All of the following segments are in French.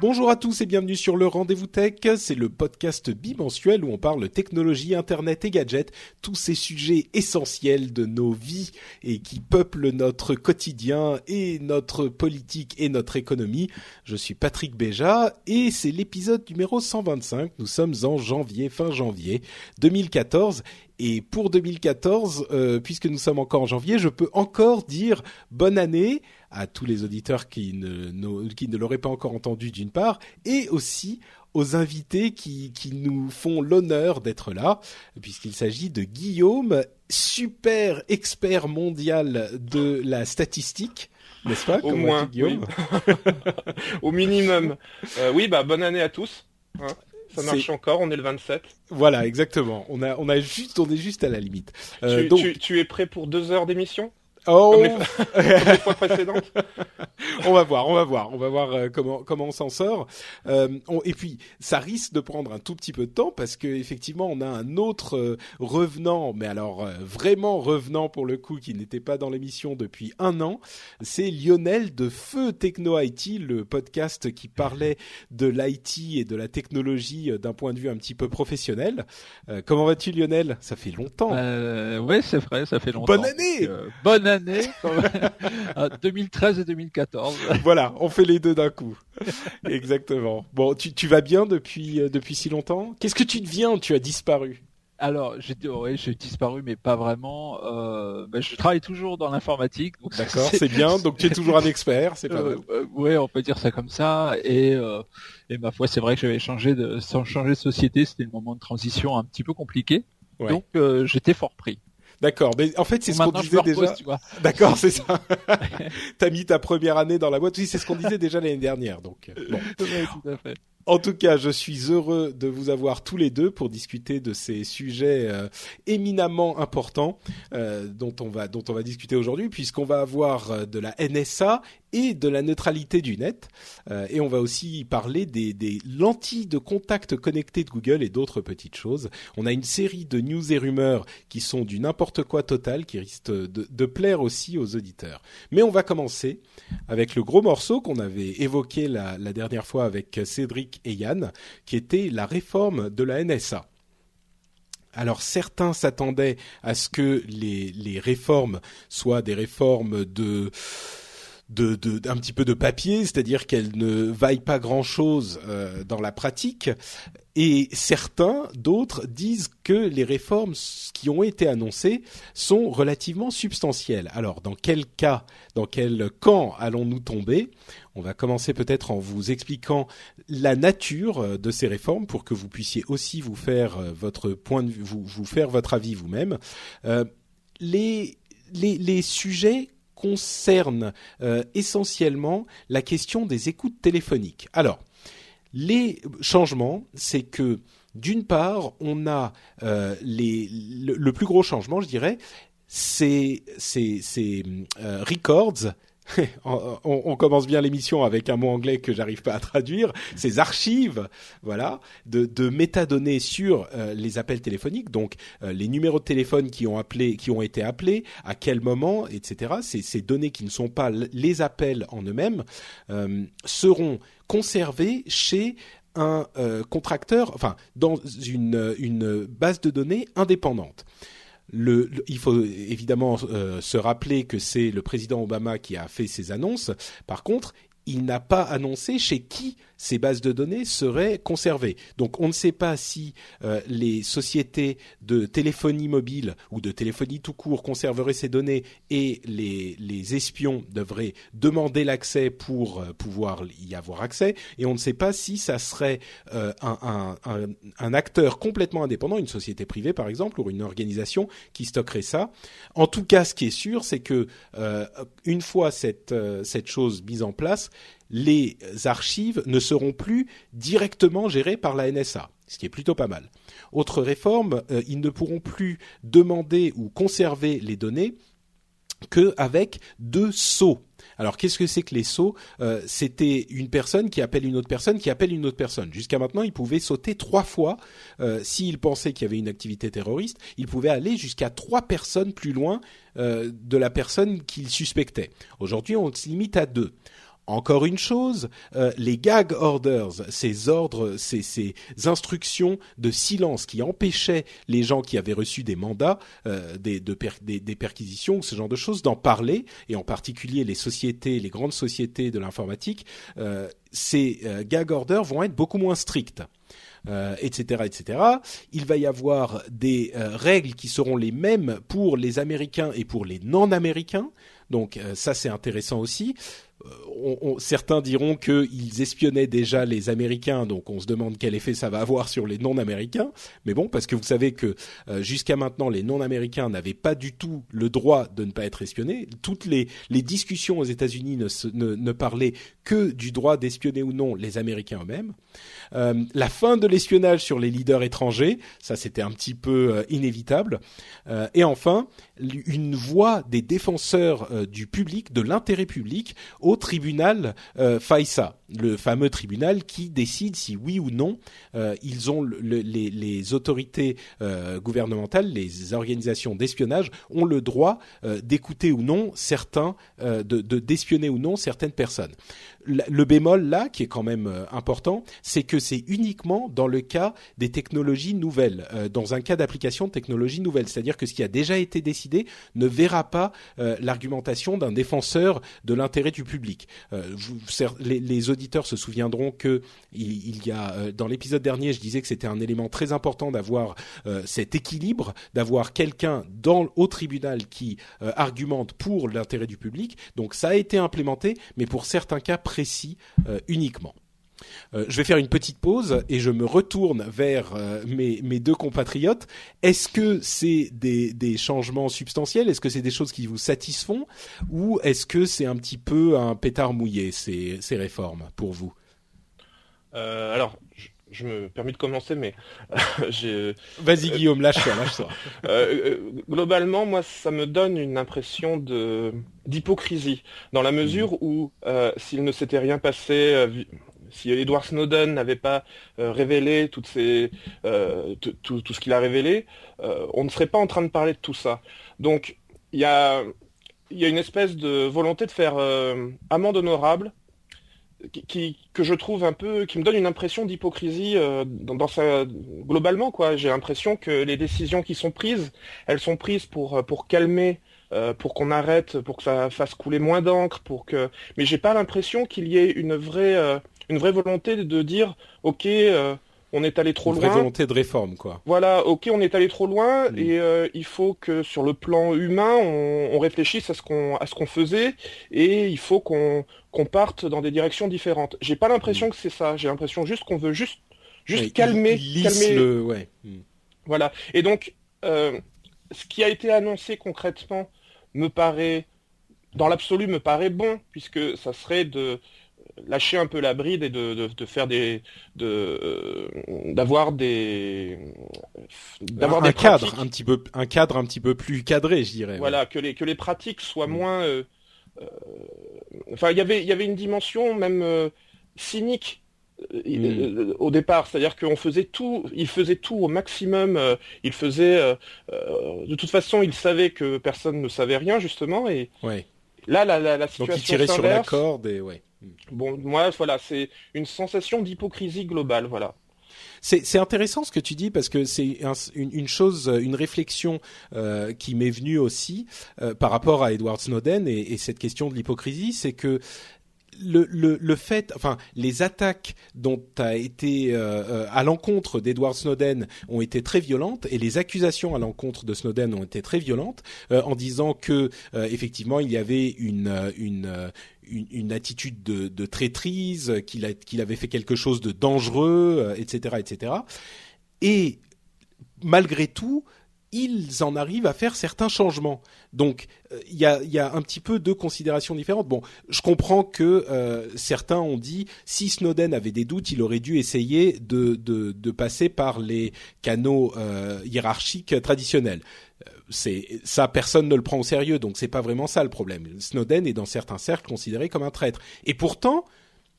Bonjour à tous et bienvenue sur le Rendez-vous Tech. C'est le podcast bimensuel où on parle technologie, internet et gadgets, tous ces sujets essentiels de nos vies et qui peuplent notre quotidien et notre politique et notre économie. Je suis Patrick Béja et c'est l'épisode numéro 125. Nous sommes en janvier, fin janvier 2014 et pour 2014, euh, puisque nous sommes encore en janvier, je peux encore dire bonne année à tous les auditeurs qui ne, qui ne l'auraient pas encore entendu d'une part, et aussi aux invités qui, qui nous font l'honneur d'être là, puisqu'il s'agit de Guillaume, super expert mondial de la statistique. N'est-ce pas? Au moins, Guillaume? Au minimum. Euh, oui, bah bonne année à tous. Hein ça marche encore, on est le 27. Voilà, exactement. On a, on a juste, on est juste à la limite. Euh, tu, donc... tu, tu, es prêt pour deux heures d'émission? Oh comme les, fois précédentes. on va voir, on va voir, on va voir euh, comment comment on s'en sort. Euh, on, et puis ça risque de prendre un tout petit peu de temps parce que effectivement on a un autre euh, revenant, mais alors euh, vraiment revenant pour le coup qui n'était pas dans l'émission depuis un an. C'est Lionel de Feu Techno IT, le podcast qui parlait de l'IT et de la technologie d'un point de vue un petit peu professionnel. comment vas-tu Lionel? Ça fait longtemps. oui, c'est vrai, ça fait longtemps. Bonne année. bonne année année, 2013 et 2014. Voilà, on fait les deux d'un coup. Exactement. Bon, tu, tu vas bien depuis, euh, depuis si longtemps? Qu'est-ce que tu deviens? Tu as disparu alors, j'ai ouais, disparu, mais pas vraiment. Euh, ben, je travaille toujours dans l'informatique. D'accord, c'est bien. Donc tu es toujours un expert, c'est pas euh, euh, Ouais, on peut dire ça comme ça. Et, et ma foi, c'est vrai que j'avais changé de, sans changer de société, c'était le moment de transition un petit peu compliqué. Donc j'étais fort pris. D'accord, mais en fait c'est ce qu'on disait déjà. D'accord, c'est ça. T'as mis ta première année dans la boîte. Oui, c'est ce qu'on disait déjà l'année dernière. Donc euh, bon. tout à fait. En tout cas, je suis heureux de vous avoir tous les deux pour discuter de ces sujets euh, éminemment importants euh, dont on va dont on va discuter aujourd'hui, puisqu'on va avoir de la NSA et de la neutralité du net, et on va aussi parler des, lentilles de contact connectées de Google et d'autres petites choses. On a une série de news et rumeurs qui sont du n'importe quoi total, qui risquent de, plaire aussi aux auditeurs. Mais on va commencer avec le gros morceau qu'on avait évoqué la, dernière fois avec Cédric et Yann, qui était la réforme de la NSA. Alors certains s'attendaient à ce que les réformes soient des réformes de de, de, un petit peu de papier, c'est-à-dire qu'elles ne vaillent pas grand-chose euh, dans la pratique. Et certains, d'autres, disent que les réformes qui ont été annoncées sont relativement substantielles. Alors, dans quel cas, dans quel camp allons-nous tomber? On va commencer peut-être en vous expliquant la nature euh, de ces réformes pour que vous puissiez aussi vous faire euh, votre point de vue, vous, vous faire votre avis vous-même. Euh, les, les, les sujets concerne euh, essentiellement la question des écoutes téléphoniques. Alors, les changements, c'est que d'une part, on a euh, les, le, plus gros changement, je dirais, c'est ces, euh, records on, commence bien l'émission avec un mot anglais que j'arrive pas à traduire. Ces archives, voilà, de, métadonnées sur euh, les appels téléphoniques, donc euh, les numéros de téléphone qui ont appelé, qui ont été appelés, à quel moment, etc. Ces, ces données qui ne sont pas les appels en eux-mêmes euh, seront conservées chez un contracteur, enfin dans une base de données indépendante. Il faut évidemment euh, se rappeler que c'est le président Obama qui a fait ces annonces. Par contre, il n'a pas annoncé chez qui ces bases de données seraient conservées. Donc on ne sait pas si euh, les sociétés de téléphonie mobile ou de téléphonie tout court conserveraient ces données et les, les espions devraient demander l'accès pour euh, pouvoir y avoir accès. Et on ne sait pas si ça serait euh, un, un, un, acteur complètement indépendant, une société privée par exemple, ou une organisation qui stockerait ça. En tout cas, ce qui est sûr, c'est que une fois cette, cette chose mise en place, les archives ne seront plus directement gérées par la NSA, ce qui est plutôt pas mal. Autre réforme, euh, ils ne pourront plus demander ou conserver les données qu'avec deux sceaux. Alors qu'est-ce que c'est que les sauts euh, C'était une personne qui appelle une autre personne qui appelle une autre personne. Jusqu'à maintenant, ils pouvaient sauter trois fois. Euh, S'ils pensaient qu'il y avait une activité terroriste, ils pouvaient aller jusqu'à trois personnes plus loin euh, de la personne qu'ils suspectaient. Aujourd'hui, on se limite à deux. Encore une chose, euh, les gag orders, ces ordres, ces, ces, instructions de silence qui empêchaient les gens qui avaient reçu des mandats, euh, des, de des, perquisitions ou ce genre de choses, d'en parler, et en particulier les sociétés, les grandes sociétés de l'informatique, euh, ces euh, gag orders vont être beaucoup moins stricts. Euh, etc., etc. Il va y avoir des euh, règles qui seront les mêmes pour les Américains et pour les non-Américains. Donc ça c'est intéressant aussi. Euh, on, certains diront qu'ils espionnaient déjà les Américains, donc on se demande quel effet ça va avoir sur les non-Américains. Mais bon, parce que vous savez que euh, jusqu'à maintenant, les non-Américains n'avaient pas du tout le droit de ne pas être espionnés. Toutes les, discussions aux États-Unis ne, parlaient que du droit d'espionner ou non les Américains eux-mêmes. Euh, la fin de l'espionnage sur les leaders étrangers, ça c'était un petit peu inévitable. Et enfin, une voix des défenseurs du public, de l'intérêt public, au tribunal FAISA, le fameux tribunal qui décide si oui ou non le, les, autorités gouvernementales, les organisations d'espionnage ont le droit d'écouter ou non certains, de d'espionner ou non certaines personnes le bémol là, qui est quand même euh, important, c'est que c'est uniquement dans le cas des technologies nouvelles, euh, dans un cas d'application de technologies nouvelles. C'est-à-dire que ce qui a déjà été décidé ne verra pas euh, l'argumentation d'un défenseur de l'intérêt du public. Les, auditeurs se souviendront que il, y a dans l'épisode dernier, je disais que c'était un élément très important d'avoir cet équilibre, d'avoir quelqu'un dans au tribunal qui argumente pour l'intérêt du public. Donc ça a été implémenté, mais pour certains cas euh, uniquement. Euh, je vais faire une petite pause et je me retourne vers euh, mes, deux compatriotes. Est-ce que c'est des, changements substantiels? Est-ce que c'est des choses qui vous satisfont? Ou est-ce que c'est un petit peu un pétard mouillé, ces, réformes, pour vous? Alors, je me permets de commencer, mais j'ai. Vas-y Guillaume, lâche-toi, lâche-toi. Euh, globalement, moi, ça me donne une impression de d'hypocrisie, dans la mesure mmh. où euh, s'il ne s'était rien passé, euh, si Edward Snowden n'avait pas révélé toutes ces, tout, tout, ce qu'il a révélé, on ne serait pas en train de parler de tout ça. Donc, il y a il y a une espèce de volonté de faire amende honorable qui, que je trouve un peu, qui me donne une impression d'hypocrisie euh, dans, sa globalement quoi. J'ai l'impression que les décisions qui sont prises, elles sont prises pour euh, pour calmer, euh, pour qu'on arrête, pour que ça fasse couler moins d'encre, pour que. Mais j'ai pas l'impression qu'il y ait une vraie euh, une vraie volonté de dire ok on est allé trop Une loin. Vraie volonté de réforme, quoi. Voilà, ok, on est allé trop loin mmh. et euh, il faut que sur le plan humain, on, on réfléchisse à ce qu'on à ce qu'on faisait et il faut qu'on qu'on parte dans des directions différentes. J'ai pas l'impression mmh. que c'est ça. J'ai l'impression juste qu'on veut juste juste ouais, calmer, il, il calmer. Le... Ouais. Mmh. Voilà. Et donc, euh, ce qui a été annoncé concrètement me paraît, dans l'absolu, me paraît bon puisque ça serait de lâcher un peu la bride et de, de, de faire des de d'avoir des d'avoir un cadre pratiques. un petit peu un cadre un petit peu plus cadré je dirais voilà ouais. que les que les pratiques soient mmh. moins euh, euh, enfin il y avait il y avait une dimension même euh, cynique mmh. au départ, c'est-à-dire qu'on faisait tout, il faisait tout au maximum, euh, il faisait, euh, euh, de toute façon, il savait que personne ne savait rien justement, et ouais. là, la, la, la situation Donc il tirait sur la corde et ouais. Bon, moi, voilà, c'est une sensation d'hypocrisie globale, voilà. C'est intéressant ce que tu dis parce que c'est un, une, une, chose, une réflexion euh, qui m'est venue aussi euh, par rapport à Edward Snowden et, et cette question de l'hypocrisie, c'est que le, le, le, fait, enfin, les attaques dont a été euh, à l'encontre d'Edward Snowden ont été très violentes et les accusations à l'encontre de Snowden ont été très violentes en disant que effectivement il y avait une une une, attitude de, traîtrise, qu'il qu'il avait fait quelque chose de dangereux, etc., etc. Et malgré tout, ils en arrivent à faire certains changements. Donc euh, il y, a, y, a, un petit peu deux considérations différentes. Bon, je comprends que euh, certains ont dit si Snowden avait des doutes, il aurait dû essayer de, de, de passer par les canaux euh, hiérarchiques traditionnels. C'est ça, personne ne le prend au sérieux, donc c'est pas vraiment ça le problème. Snowden est dans certains cercles considéré comme un traître, et pourtant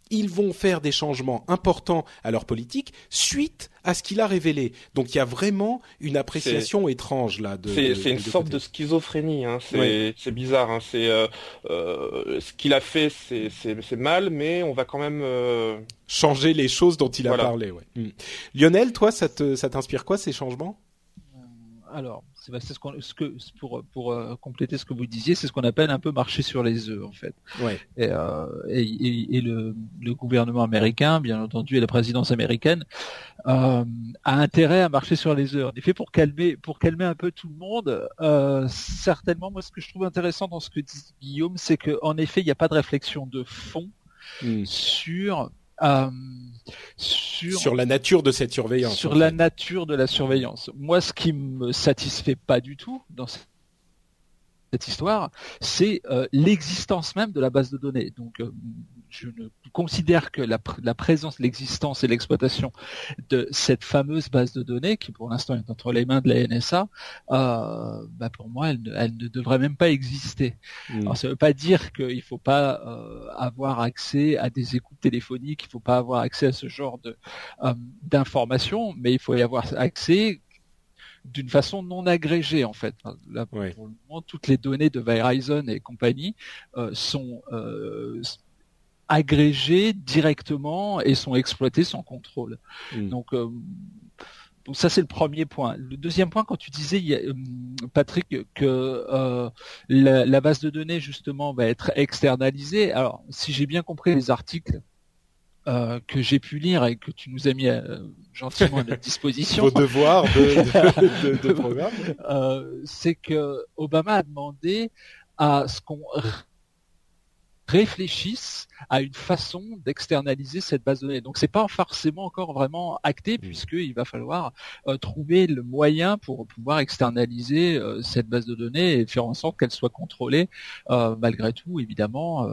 ils vont faire des changements importants à leur politique suite à ce qu'il a révélé. Donc il y a vraiment une appréciation étrange là. C'est une sorte de schizophrénie. Hein. C'est bizarre. Hein. C'est euh, euh, ce qu'il a fait, c'est mal, mais on va quand même euh, changer les choses dont il a parlé. Ouais. Hmm. Lionel, toi, ça t'inspire quoi ces changements? Alors, c'est ce, que pour pour euh, compléter ce que vous disiez, c'est ce qu'on appelle un peu marcher sur les œufs en fait. Ouais. Et, euh, et, le, le, gouvernement américain, bien entendu, et la présidence américaine euh, a intérêt à marcher sur les œufs. En effet, pour calmer pour calmer un peu tout le monde, certainement, moi, ce que je trouve intéressant dans ce que dit Guillaume, c'est qu'en effet, il n'y a pas de réflexion de fond sur euh, sur, sur la nature de cette surveillance. Sur la nature de la surveillance. Moi, ce qui me satisfait pas du tout dans cette histoire, c'est euh, l'existence même de la base de données. Donc, euh, je ne considère que la, la présence, l'existence et l'exploitation de cette fameuse base de données, qui pour l'instant est entre les mains de la NSA, euh, bah pour moi, elle, elle, ne devrait même pas exister. Hmm. Alors, ça ne veut pas dire qu'il ne faut pas euh, avoir accès à des écoutes téléphoniques, il ne faut pas avoir accès à ce genre de d'informations, mais il faut y avoir accès d'une façon non agrégée en fait. Là, pour le moment, toutes les données de Verizon et compagnie euh, sont euh, agrégées directement et sont exploitées sans contrôle. Hmm. Donc, euh, donc ça c'est le premier point. Le deuxième point, quand tu disais Patrick que la, la, base de données justement va être externalisée. Alors si j'ai bien compris les articles euh, que j'ai pu lire et que tu nous as mis euh, gentiment à notre disposition. Vos devoirs de, de, de, programme. Euh, c'est que Obama a demandé à ce qu'on réfléchisse à une façon d'externaliser cette base de données. Donc c'est pas forcément encore vraiment acté mmh. puisqu'il va falloir trouver le moyen pour pouvoir externaliser cette base de données et faire en sorte qu'elle soit contrôlée malgré tout évidemment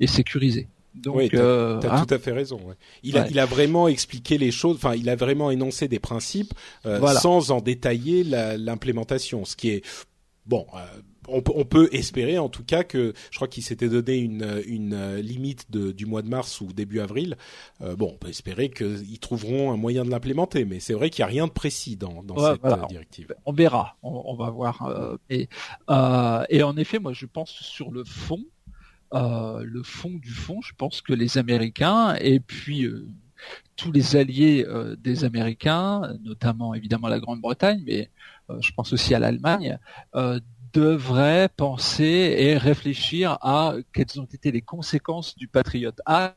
et sécurisée. Donc, oui, tu as, euh, hein tout à fait raison. Ouais. Il, a, il a vraiment expliqué les choses. Enfin, il a vraiment énoncé des principes euh, sans en détailler l'implémentation, ce qui est bon. Euh, on, on, peut espérer en tout cas que je crois qu'il s'était donné une, une limite de, du mois de mars ou début avril. Euh, bon, on peut espérer qu'ils trouveront un moyen de l'implémenter, mais c'est vrai qu'il n'y a rien de précis dans, dans cette voilà, directive. On, verra, on, on va voir. et, et en effet, moi je pense sur le fond, euh, le fond du fond, je pense que les Américains et puis euh, tous les alliés euh, des Américains, notamment évidemment la Grande-Bretagne, mais je pense aussi à l'Allemagne, devraient penser et réfléchir à quelles ont été les conséquences du Patriot Act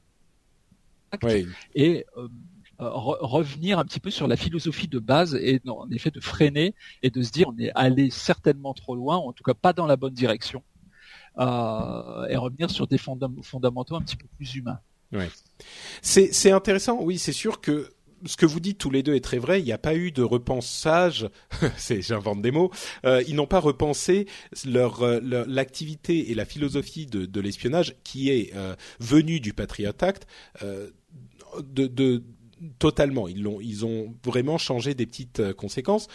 et revenir un petit peu sur la philosophie de base et en effet de freiner et de se dire on est allé certainement trop loin, en tout cas pas dans la bonne direction euh, et revenir sur des fondamentaux un petit peu plus humains. Ouais. C'est intéressant, oui, c'est sûr que ce que vous dites tous les deux est très vrai. Il n'y a pas eu de repensage. c'est, j'invente des mots. Euh, ils n'ont pas repensé leur, euh, l'activité et la philosophie de, de l'espionnage qui est euh, venue du Patriot Act euh, de, de, totalement. Ils l'ont, ils ont vraiment changé des petites euh, conséquences.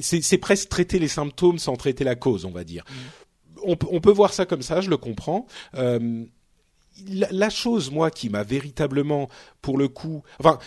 c'est, presque traiter les symptômes sans traiter la cause, on va dire. Mm on, peut voir ça comme ça, je le comprends. Euh, la, chose, moi, qui m'a véritablement, pour le coup, enfin,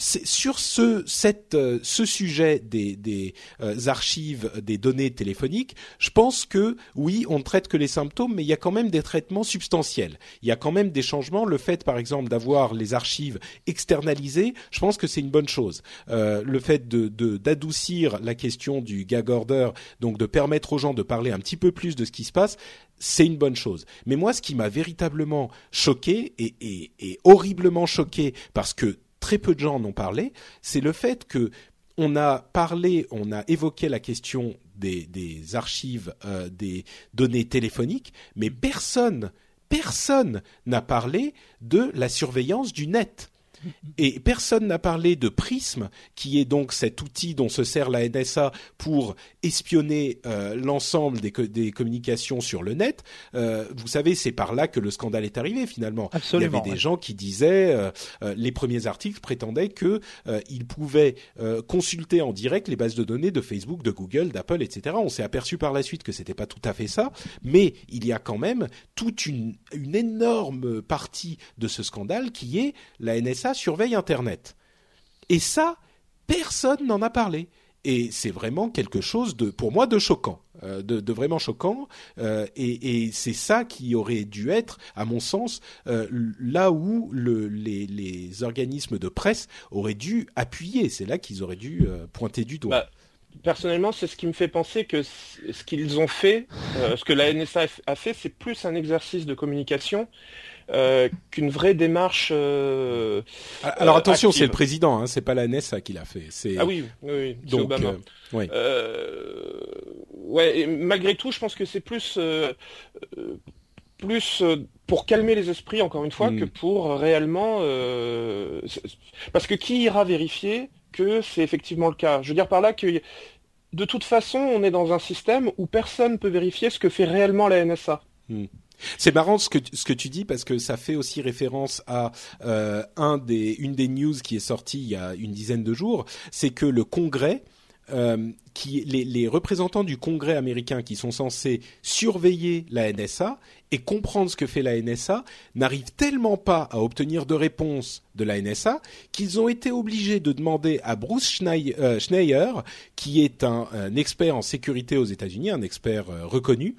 sur ce cette, euh, ce sujet des, des euh, archives des données téléphoniques, je pense que oui, on ne traite que les symptômes, mais il y a quand même des traitements substantiels. Il y a quand même des changements. Le fait, par exemple, d'avoir les archives externalisées, je pense que c'est une bonne chose. Euh, le fait d'adoucir la question du gag order, donc de permettre aux gens de parler un petit peu plus de ce qui se passe, c'est une bonne chose. Mais moi, ce qui m'a véritablement choqué et, et, et horriblement choqué, parce que très peu de gens en ont parlé, c'est le fait que on a parlé, on a évoqué la question des, archives euh, des données téléphoniques, mais personne, personne n'a parlé de la surveillance du net. Et personne n'a parlé de Prism, qui est donc cet outil dont se sert la NSA pour espionner euh, l'ensemble des, des, communications sur le net. Euh, vous savez, c'est par là que le scandale est arrivé finalement. Absolument, Il y avait des gens qui disaient, euh, les premiers articles prétendaient que ils pouvaient consulter en direct les bases de données de Facebook, de Google, d'Apple, etc. On s'est aperçu par la suite que c'était pas tout à fait ça, mais il y a quand même toute une, une énorme partie de ce scandale qui est la NSA surveille Internet. Et ça, personne n'en a parlé. Et c'est vraiment quelque chose de, pour moi, de choquant, euh, de, vraiment choquant. Euh, et, c'est ça qui aurait dû être, à mon sens, euh, là où le, les, organismes de presse auraient dû appuyer. C'est là qu'ils auraient dû pointer du doigt. Bah personnellement, c'est ce qui me fait penser que ce qu'ils ont fait, ce que la NSA a fait, c'est plus un exercice de communication euh, qu'une vraie démarche. Euh, Alors attention, c'est le président, hein, c'est pas la NSA qui l'a fait. Ah oui, oui, oui donc Obama. oui. ouais, et malgré tout, je pense que c'est plus plus pour calmer les esprits, encore une fois, mm. que pour réellement. parce que qui ira vérifier que c'est effectivement le cas? Je veux dire par là que de toute façon, on est dans un système où personne ne peut vérifier ce que fait réellement la NSA. Hmm. C'est marrant ce que ce que tu dis parce que ça fait aussi référence à euh, un des une des news qui est sortie il y a une dizaine de jours, c'est que le Congrès euh, qui les, représentants du Congrès américain qui sont censés surveiller la NSA et comprendre ce que fait la NSA n'arrivent tellement pas à obtenir de réponse de la NSA qu'ils ont été obligés de demander à Bruce Schneier, euh, Schneier qui est un, expert en sécurité aux États-Unis, un expert reconnu.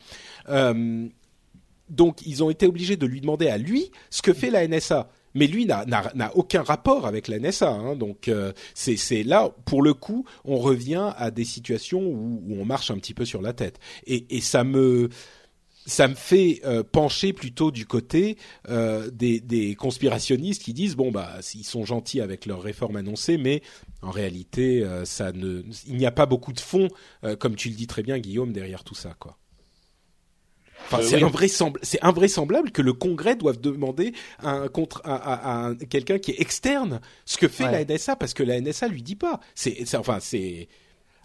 Donc ils ont été obligés de lui demander à lui ce que fait la NSA mais lui n'a aucun rapport avec la NSA. Hein, donc euh, c'est là, pour le coup, on revient à des situations où, on marche un petit peu sur la tête. Et, ça me ça me fait euh, pencher plutôt du côté euh, des, conspirationnistes qui disent bon bah ils sont gentils avec leurs réformes annoncées, mais en réalité ça il n'y a pas beaucoup de fond, comme tu le dis très bien Guillaume derrière tout ça. Enfin, euh, c'est oui. invraisemblable, c'est invraisemblable que le Congrès doive demander un contre à, à, à quelqu'un qui est externe ce que fait ouais. la NSA parce que la NSA lui dit pas. C'est enfin c'est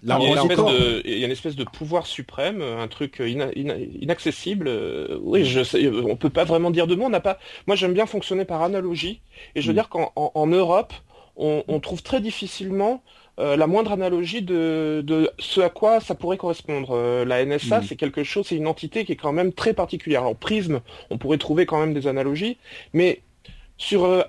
Là, il, y de, il, y a une espèce de pouvoir suprême, un truc ina, ina, inaccessible. Oui, je sais, on peut pas vraiment dire de mots. On n'a pas. Moi, j'aime bien fonctionner par analogie, et je veux mm. dire qu'en en, en Europe, on, on, trouve très difficilement euh, la moindre analogie de, de, ce à quoi ça pourrait correspondre. Euh, la NSA, mmh. c'est quelque chose, c'est une entité qui est quand même très particulière. Alors Prism, on pourrait trouver quand même des analogies, mais sur euh,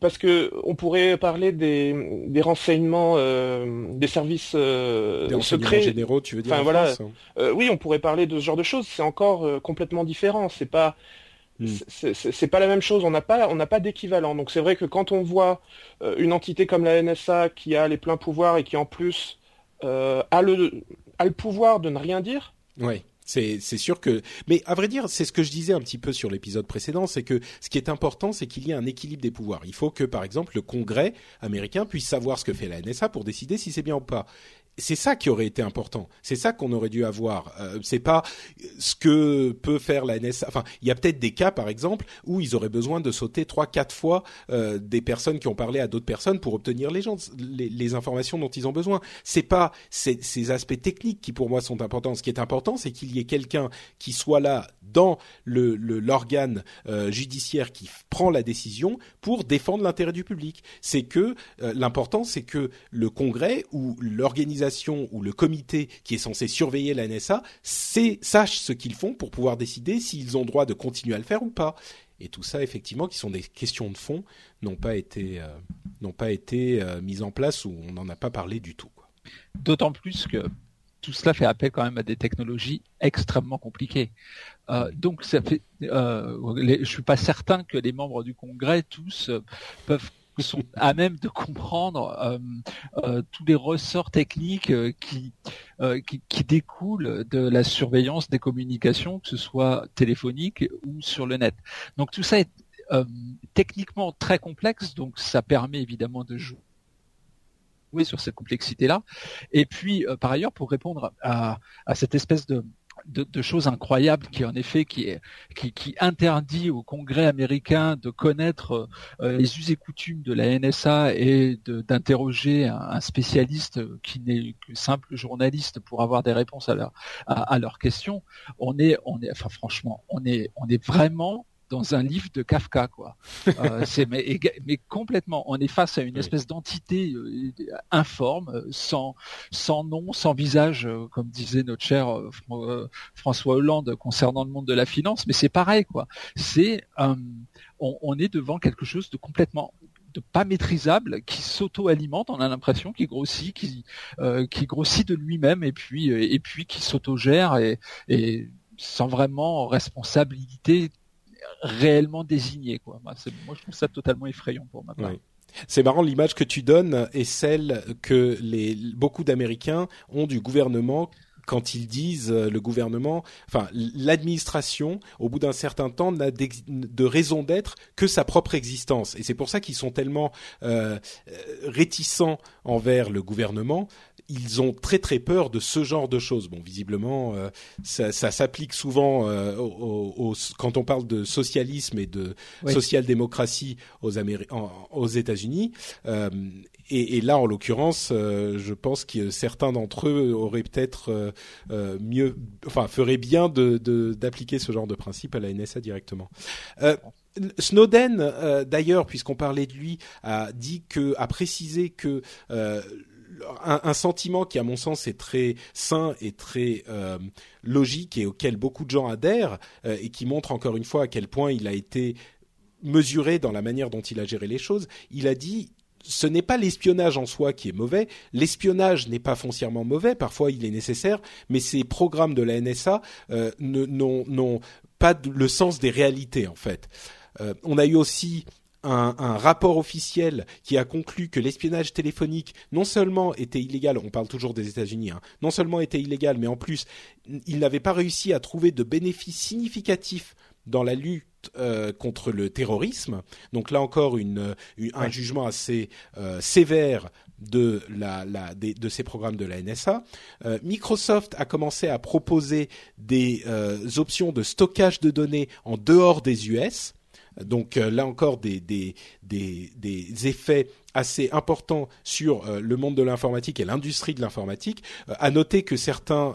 parce que on pourrait parler des, des renseignements euh, des services euh, des secrets généraux, tu veux dire enfin voilà euh, oui on pourrait parler de ce genre de choses c'est encore complètement différent c'est pas. C'est pas la même chose, on n'a pas, on n'a pas d'équivalent. Donc c'est vrai que quand on voit euh, une entité comme la NSA qui a les pleins pouvoirs et qui en plus euh, a, le, a le pouvoir de ne rien dire. Oui. C'est sûr que, mais à vrai dire, c'est ce que je disais un petit peu sur l'épisode précédent, c'est que ce qui est important, c'est qu'il y ait un équilibre des pouvoirs. Il faut que, par exemple, le Congrès américain puisse savoir ce que fait la NSA pour décider si c'est bien ou pas c'est ça qui aurait été important. C'est ça qu'on aurait dû avoir. Euh, c'est pas ce que peut faire la NSA. Enfin, il y a peut-être des cas, par exemple, où ils auraient besoin de sauter trois, quatre fois euh, des personnes qui ont parlé à d'autres personnes pour obtenir les, informations dont ils ont besoin. C'est pas ces, aspects techniques qui, pour moi, sont importants. Ce qui est important, c'est qu'il y ait quelqu'un qui soit là dans l'organe euh, judiciaire qui prend la décision pour défendre l'intérêt du public. C'est que l'important, c'est que le Congrès ou l'organisation ou le comité qui est censé surveiller la NSA sache ce qu'ils font pour pouvoir décider s'ils ont droit de continuer à le faire ou pas. Et tout ça, effectivement, qui sont des questions de fond, n'ont pas été euh, pas été mises en place ou on n'en a pas parlé du tout. D'autant plus que tout cela fait appel quand même à des technologies extrêmement compliquées. Euh, donc ça fait, euh, je suis pas certain que les membres du Congrès tous euh, peuvent sont à même de comprendre euh, euh, tous les ressorts techniques qui, qui, qui découlent de la surveillance des communications, que ce soit téléphonique ou sur le net. Donc tout ça est techniquement très complexe, donc ça permet évidemment de jouer sur cette complexité-là. Et puis, euh, par ailleurs, pour répondre à, cette espèce de, de, choses incroyables qui en effet qui, interdit au Congrès américain de connaître euh, les us et coutumes de la NSA et d'interroger un, spécialiste qui n'est que simple journaliste pour avoir des réponses à, à, leurs questions. On est, on est, enfin franchement, on est, on est vraiment dans un livre de Kafka, quoi. Euh, c'est mais, mais, complètement. On est face à une espèce d'entité euh, informe, euh, sans sans nom, sans visage, comme disait notre cher François Hollande concernant le monde de la finance. Mais c'est pareil, quoi. C'est on, on, est devant quelque chose de complètement de pas maîtrisable qui s'auto-alimente on a l'impression qui grossit qui qui grossit de lui-même et puis et puis qui s'autogère et, et sans vraiment responsabilité réellement désigné. Quoi. Moi, je trouve ça totalement effrayant pour ma part. C'est marrant, l'image que tu donnes est celle que les, beaucoup d'Américains ont du gouvernement quand ils disent euh, le gouvernement, enfin l'administration, au bout d'un certain temps, n'a de raison d'être que sa propre existence. Et c'est pour ça qu'ils sont tellement euh, euh réticents envers le gouvernement, ils ont très très peur de ce genre de choses. Bon, visiblement, euh, ça, ça s'applique souvent euh, quand on parle de socialisme et de social-démocratie aux, aux États-Unis. Euh, et, et, là, en l'occurrence, je pense que certains d'entre eux auraient peut-être mieux, enfin, feraient bien de d'appliquer ce genre de principe à la NSA directement. Snowden, d'ailleurs, puisqu'on parlait de lui, a dit que, a précisé que un, sentiment qui, à mon sens, est très sain et très euh, logique et auquel beaucoup de gens adhèrent euh, et qui montre encore une fois à quel point il a été mesuré dans la manière dont il a géré les choses. Il a dit ce n'est pas l'espionnage en soi qui est mauvais. L'espionnage n'est pas foncièrement mauvais. Parfois, il est nécessaire, mais ces programmes de la NSA euh, n'ont pas le sens des réalités en fait. on a eu aussi un, rapport officiel qui a conclu que l'espionnage téléphonique non seulement était illégal, on parle toujours des États-Unis, hein, non seulement était illégal, mais en plus il n'avait pas réussi à trouver de bénéfices significatifs dans la lutte euh, contre le terrorisme. Donc là encore une, un jugement assez euh, sévère de, la, la, de ces programmes de la NSA. Euh, Microsoft a commencé à proposer des options de stockage de données en dehors des US donc euh, là encore des, effets assez importants sur euh, le monde de l'informatique et l'industrie de l'informatique. Euh, à noter que certains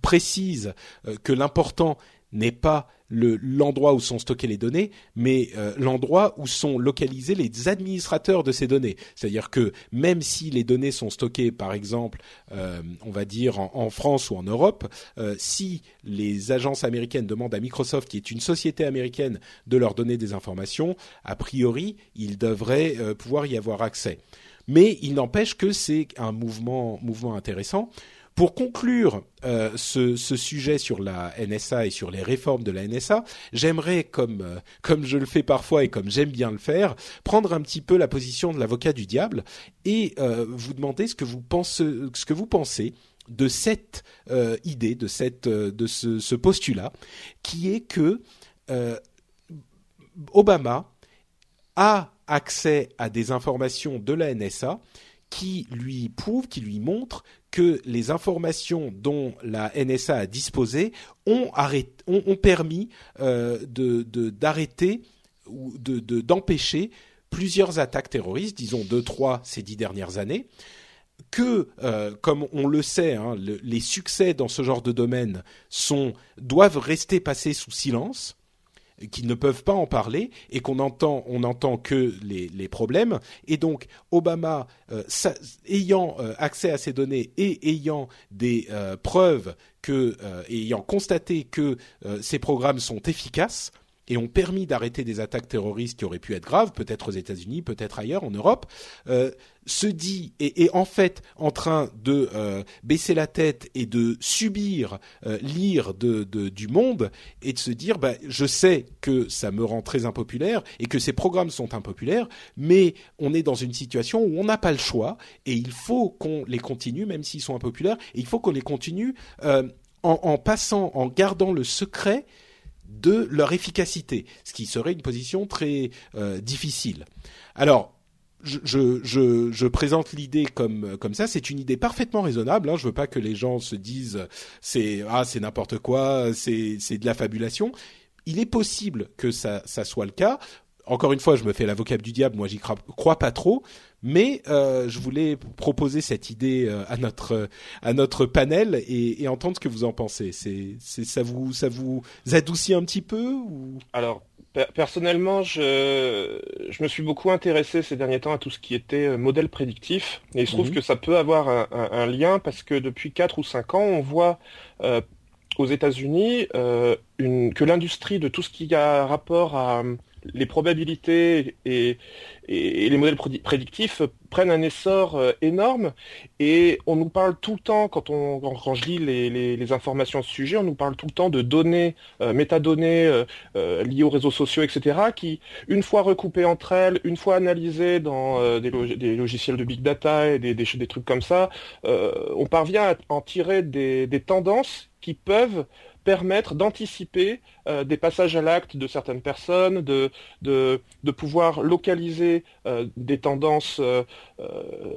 précisent que l'important n'est pas l'endroit où sont stockées les données, mais euh, l'endroit où sont localisés les administrateurs de ces données. C'est-à-dire que même si les données sont stockées, par exemple, euh, on va dire en, France ou en Europe, euh, si les agences américaines demandent à Microsoft, qui est une société américaine, de leur donner des informations, a priori, ils devraient pouvoir y avoir accès. Mais il n'empêche que c'est un mouvement, mouvement intéressant. Pour conclure euh, ce, sujet sur la NSA et sur les réformes de la NSA, j'aimerais, comme euh, comme je le fais parfois et comme j'aime bien le faire, prendre un petit peu la position de l'avocat du diable et euh, vous demander ce que vous pensez, de cette idée, de cette de ce, postulat, qui est que Obama a accès à des informations de la NSA qui lui prouvent, qui lui montrent que les informations dont la NSA a disposé ont, permis euh, d'arrêter ou d'empêcher plusieurs attaques terroristes, disons deux, trois ces dix dernières années, que, euh, comme on le sait, hein, les succès dans ce genre de domaine doivent rester passés sous silence qui ne peuvent pas en parler et qu'on entend, on entend que les, problèmes. Et donc, Obama, euh, ayant euh, accès à ces données et ayant des euh, preuves que, ayant constaté que ces programmes sont efficaces, et ont permis d'arrêter des attaques terroristes qui auraient pu être graves, peut-être aux États-Unis, peut-être ailleurs en Europe, euh, se dit et est en fait en train de euh, baisser la tête et de subir euh, l'ire de, du monde et de se dire bah, je sais que ça me rend très impopulaire et que ces programmes sont impopulaires mais on est dans une situation où on n'a pas le choix et il faut qu'on les continue même s'ils sont impopulaires et il faut qu'on les continue en passant en gardant le secret de leur efficacité, ce qui serait une position très euh, difficile. Alors, je, je, présente l'idée comme comme ça. C'est une idée parfaitement raisonnable. Hein. Je veux pas que les gens se disent c'est ah c'est n'importe quoi, c'est c'est de la fabulation. Il est possible que ça ça soit le cas. Encore une fois, je me fais l'avocat du diable. Moi, j'y crois pas trop. Mais euh, je voulais proposer cette idée euh, à notre à notre panel et, et entendre ce que vous en pensez. C'est ça vous ça vous adoucit un petit peu ou? Alors Personnellement, je, je me suis beaucoup intéressé ces derniers temps à tout ce qui était euh, modèle prédictif, et il se trouve mhm. que ça peut avoir un, un, lien parce que depuis 4 ou 5 ans, on voit euh, aux États-Unis euh, que l'industrie de tout ce qui a rapport à les probabilités et, les modèles prédictifs prennent un essor euh, énorme et on nous parle tout le temps, quand, on, quand je lis les, informations à ce sujet, on nous parle tout le temps de données, euh, métadonnées euh, liées aux réseaux sociaux, etc., qui, une fois recoupées entre elles, une fois analysées dans des, logiciels de big data et des, des, des trucs comme ça, on parvient à en tirer des tendances qui peuvent permettre d'anticiper euh, des passages à l'acte de certaines personnes, de, de, de pouvoir localiser euh, des tendances, euh,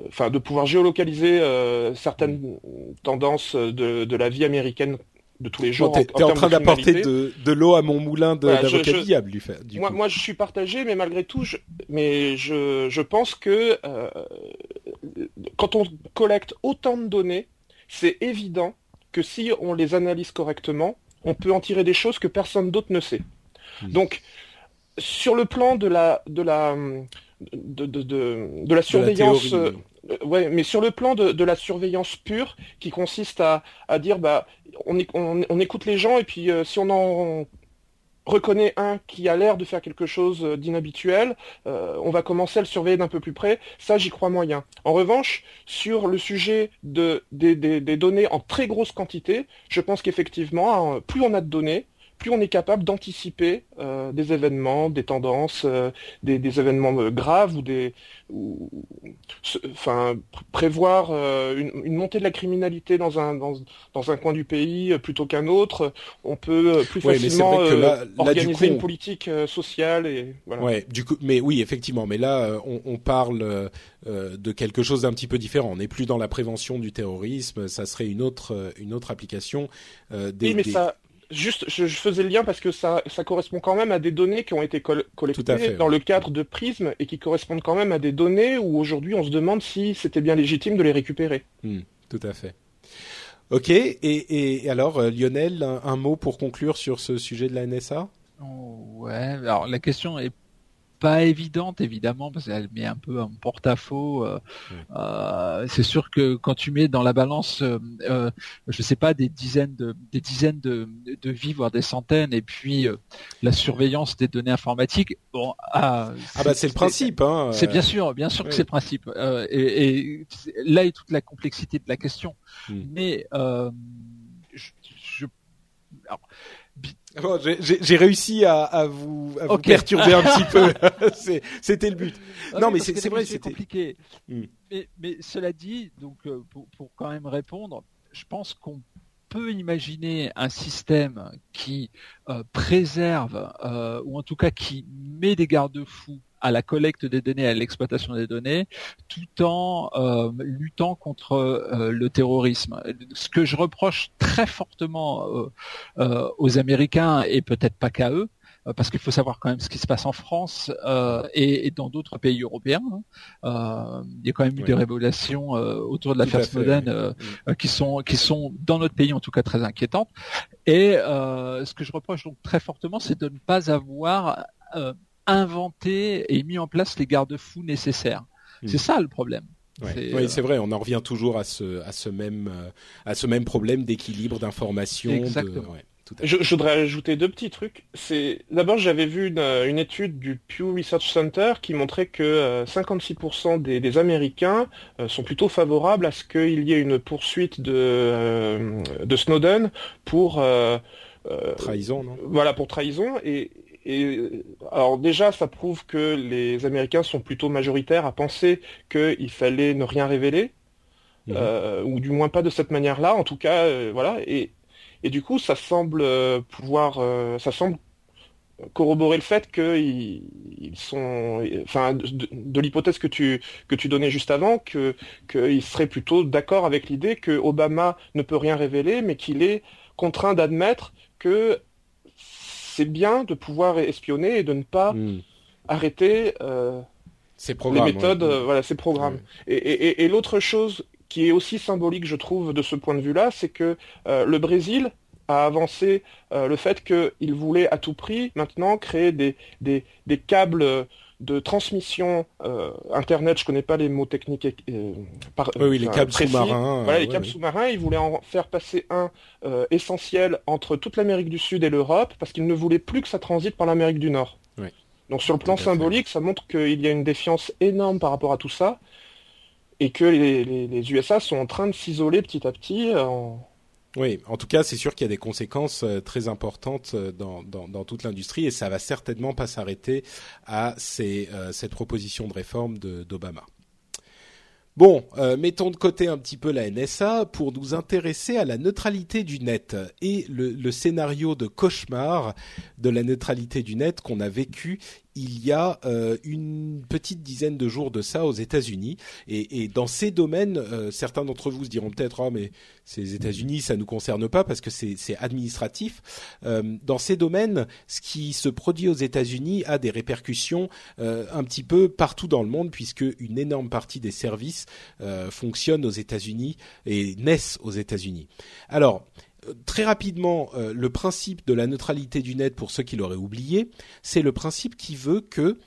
enfin de pouvoir géolocaliser certaines tendances de, de la vie américaine de tous les jours. Tu es en, train d'apporter de, de l'eau à mon moulin d'avocat diable, lui fait. moi, moi, je suis partagé, mais malgré tout, je, mais je, je pense que quand on collecte autant de données, c'est évident que si on les analyse correctement, on peut en tirer des choses que personne d'autre ne sait. Donc, sur le plan de la de la de, de, de, la surveillance, euh, ouais, mais sur le plan de, la surveillance pure, qui consiste à, à dire bah on, on, écoute les gens et puis euh, si on en reconnaît un qui a l'air de faire quelque chose euh, d'inhabituel, euh, on va commencer à le surveiller d'un peu plus près. Ça, j'y crois moyen. En revanche, sur le sujet de, des, des, données en très grosse quantité, je pense qu'effectivement, hein, plus on a de données, plus on est capable d'anticiper euh, des événements, des tendances, euh, des, des, événements euh, graves ou des, ou, enfin, prévoir euh, une, une, montée de la criminalité dans un dans, dans un coin du pays plutôt qu'un autre. On peut plus facilement là, là, organiser coup, une politique sociale et voilà. Ouais, du coup, mais oui, effectivement, mais là, on, on parle de quelque chose d'un petit peu différent. On n'est plus dans la prévention du terrorisme. Ça serait une autre une autre application. des, oui, mais des... ça Juste, je, faisais le lien parce que ça, ça correspond quand même à des données qui ont été collectées dans le cadre de Prism et qui correspondent quand même à des données où aujourd'hui on se demande si c'était bien légitime de les récupérer. Hmm, tout à fait. Ok, et, et alors euh, Lionel, un, un, mot pour conclure sur ce sujet de la NSA Ouais, alors la question est pas évidente évidemment parce qu'elle met un peu en porte-à-faux. Euh, euh, c'est sûr que quand tu mets dans la balance, euh, euh je sais pas des dizaines de des dizaines de, de vies voire des centaines et puis euh, la surveillance des données informatiques. Bon, ah, ah bah c'est le principe. Hein, c'est bien sûr, bien sûr que c'est le principe. Et, et, là est toute la complexité de la question. Hmm. Mais je, je alors, Bon, j'ai réussi à, à, vous, à okay. vous perturber un petit peu. C'était le but. Okay, non, mais c'est vrai, c'était compliqué. Hmm. Mais, mais, cela dit, donc euh, pour, pour, quand même répondre, je pense qu'on peut imaginer un système qui euh, préserve euh, ou en tout cas qui met des garde-fous à la collecte des données, à l'exploitation des données, tout en euh, luttant contre euh, le terrorisme. Ce que je reproche très fortement euh, euh aux Américains et peut-être pas qu'à eux, euh, parce qu'il faut savoir quand même ce qui se passe en France et, et, dans d'autres pays européens. Hein. il y a quand même eu oui. des révélations autour de l'affaire Snowden oui. qui sont qui sont dans notre pays en tout cas très inquiétantes. Et ce que je reproche donc très fortement, c'est de ne pas avoir inventé et mis en place les garde-fous nécessaires. Mmh. C'est ça le problème. Ouais. Oui, c'est vrai. On en revient toujours à ce, à ce même, euh, à ce même problème d'équilibre d'information. Exactement. De... Ouais, Je, voudrais ajouter deux petits trucs. C'est d'abord j'avais vu une, étude du Pew Research Center qui montrait que 56% des, Américains sont plutôt favorables à ce qu'il y ait une poursuite de, de Snowden pour trahison, non? Voilà pour trahison et et alors déjà, ça prouve que les Américains sont plutôt majoritaires à penser qu'il fallait ne rien révéler, mhm. euh, ou du moins pas de cette manière-là. En tout cas, euh, voilà. Et, et du coup, ça semble euh, pouvoir, ça semble corroborer le fait qu'ils ils sont, enfin, de, l'hypothèse que tu que tu donnais juste avant, que qu'ils seraient plutôt d'accord avec l'idée que Obama ne peut rien révéler, mais qu'il est contraint d'admettre que c'est bien de pouvoir espionner et de ne pas hmm. arrêter euh, les méthodes, euh, voilà, ces programmes. Et, l'autre chose qui est aussi symbolique, je trouve, de ce point de vue-là, c'est que euh, le Brésil a avancé le fait qu'il voulait à tout prix maintenant créer des, des, des câbles de transmission euh, internet, je connais pas les mots techniques. Euh, oui, les câbles sous-marins. Voilà, les câbles sous-marins. Ils voulaient en faire passer un euh, essentiel entre toute l'Amérique du Sud et l'Europe, parce qu'ils ne voulaient plus que ça transite par l'Amérique du Nord. Donc sur le plan symbolique, ça montre qu'il y a une défiance énorme par rapport à tout ça, et que les, les USA sont en train de s'isoler petit à petit en, oui, en tout cas, c'est sûr qu'il y a des conséquences euh, très importantes euh, dans, toute l'industrie et ça va certainement pas s'arrêter à euh, cette proposition de réforme d'Obama. Bon, mettons de côté un petit peu la NSA pour nous intéresser à la neutralité du net et le scénario de cauchemar de la neutralité du net qu'on a vécu il y a euh, une petite dizaine de jours de ça aux États-Unis. Et, dans ces domaines, euh, certains d'entre vous se diront peut-être oh mais ces États-Unis ça nous concerne pas parce que c'est administratif. Euh, dans ces domaines, ce qui se produit aux États-Unis a des répercussions un petit peu partout dans le monde puisque une énorme partie des services fonctionnent aux États-Unis et naissent aux États-Unis. Alors très rapidement, euh, le principe de la neutralité du net, pour ceux qui l'auraient oublié, c'est le principe qui veut que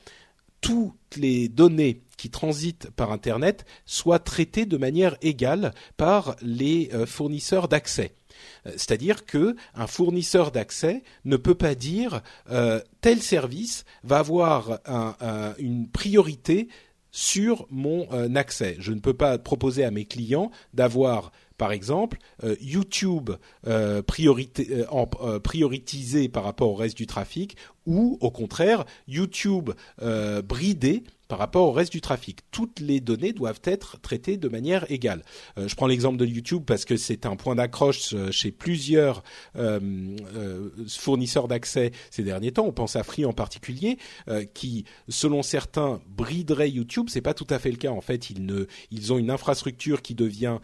toutes les données qui transitent par Internet soient traitées de manière égale par les euh, fournisseurs d'accès. Euh, c'est-à-dire que un fournisseur d'accès ne peut pas dire tel service va avoir une priorité sur mon accès. Je ne peux pas proposer à mes clients d'avoir par exemple, euh, YouTube euh, priorité, euh, prioritisé par rapport au reste du trafic, ou au contraire, YouTube bridé par rapport au reste du trafic. Toutes les données doivent être traitées de manière égale. Euh, je prends l'exemple de YouTube parce que c'est un point d'accroche euh, chez plusieurs euh, fournisseurs d'accès ces derniers temps. On pense à Free en particulier, qui, selon certains, briderait YouTube. C'est pas tout à fait le cas. En fait, ils ont une infrastructure qui devient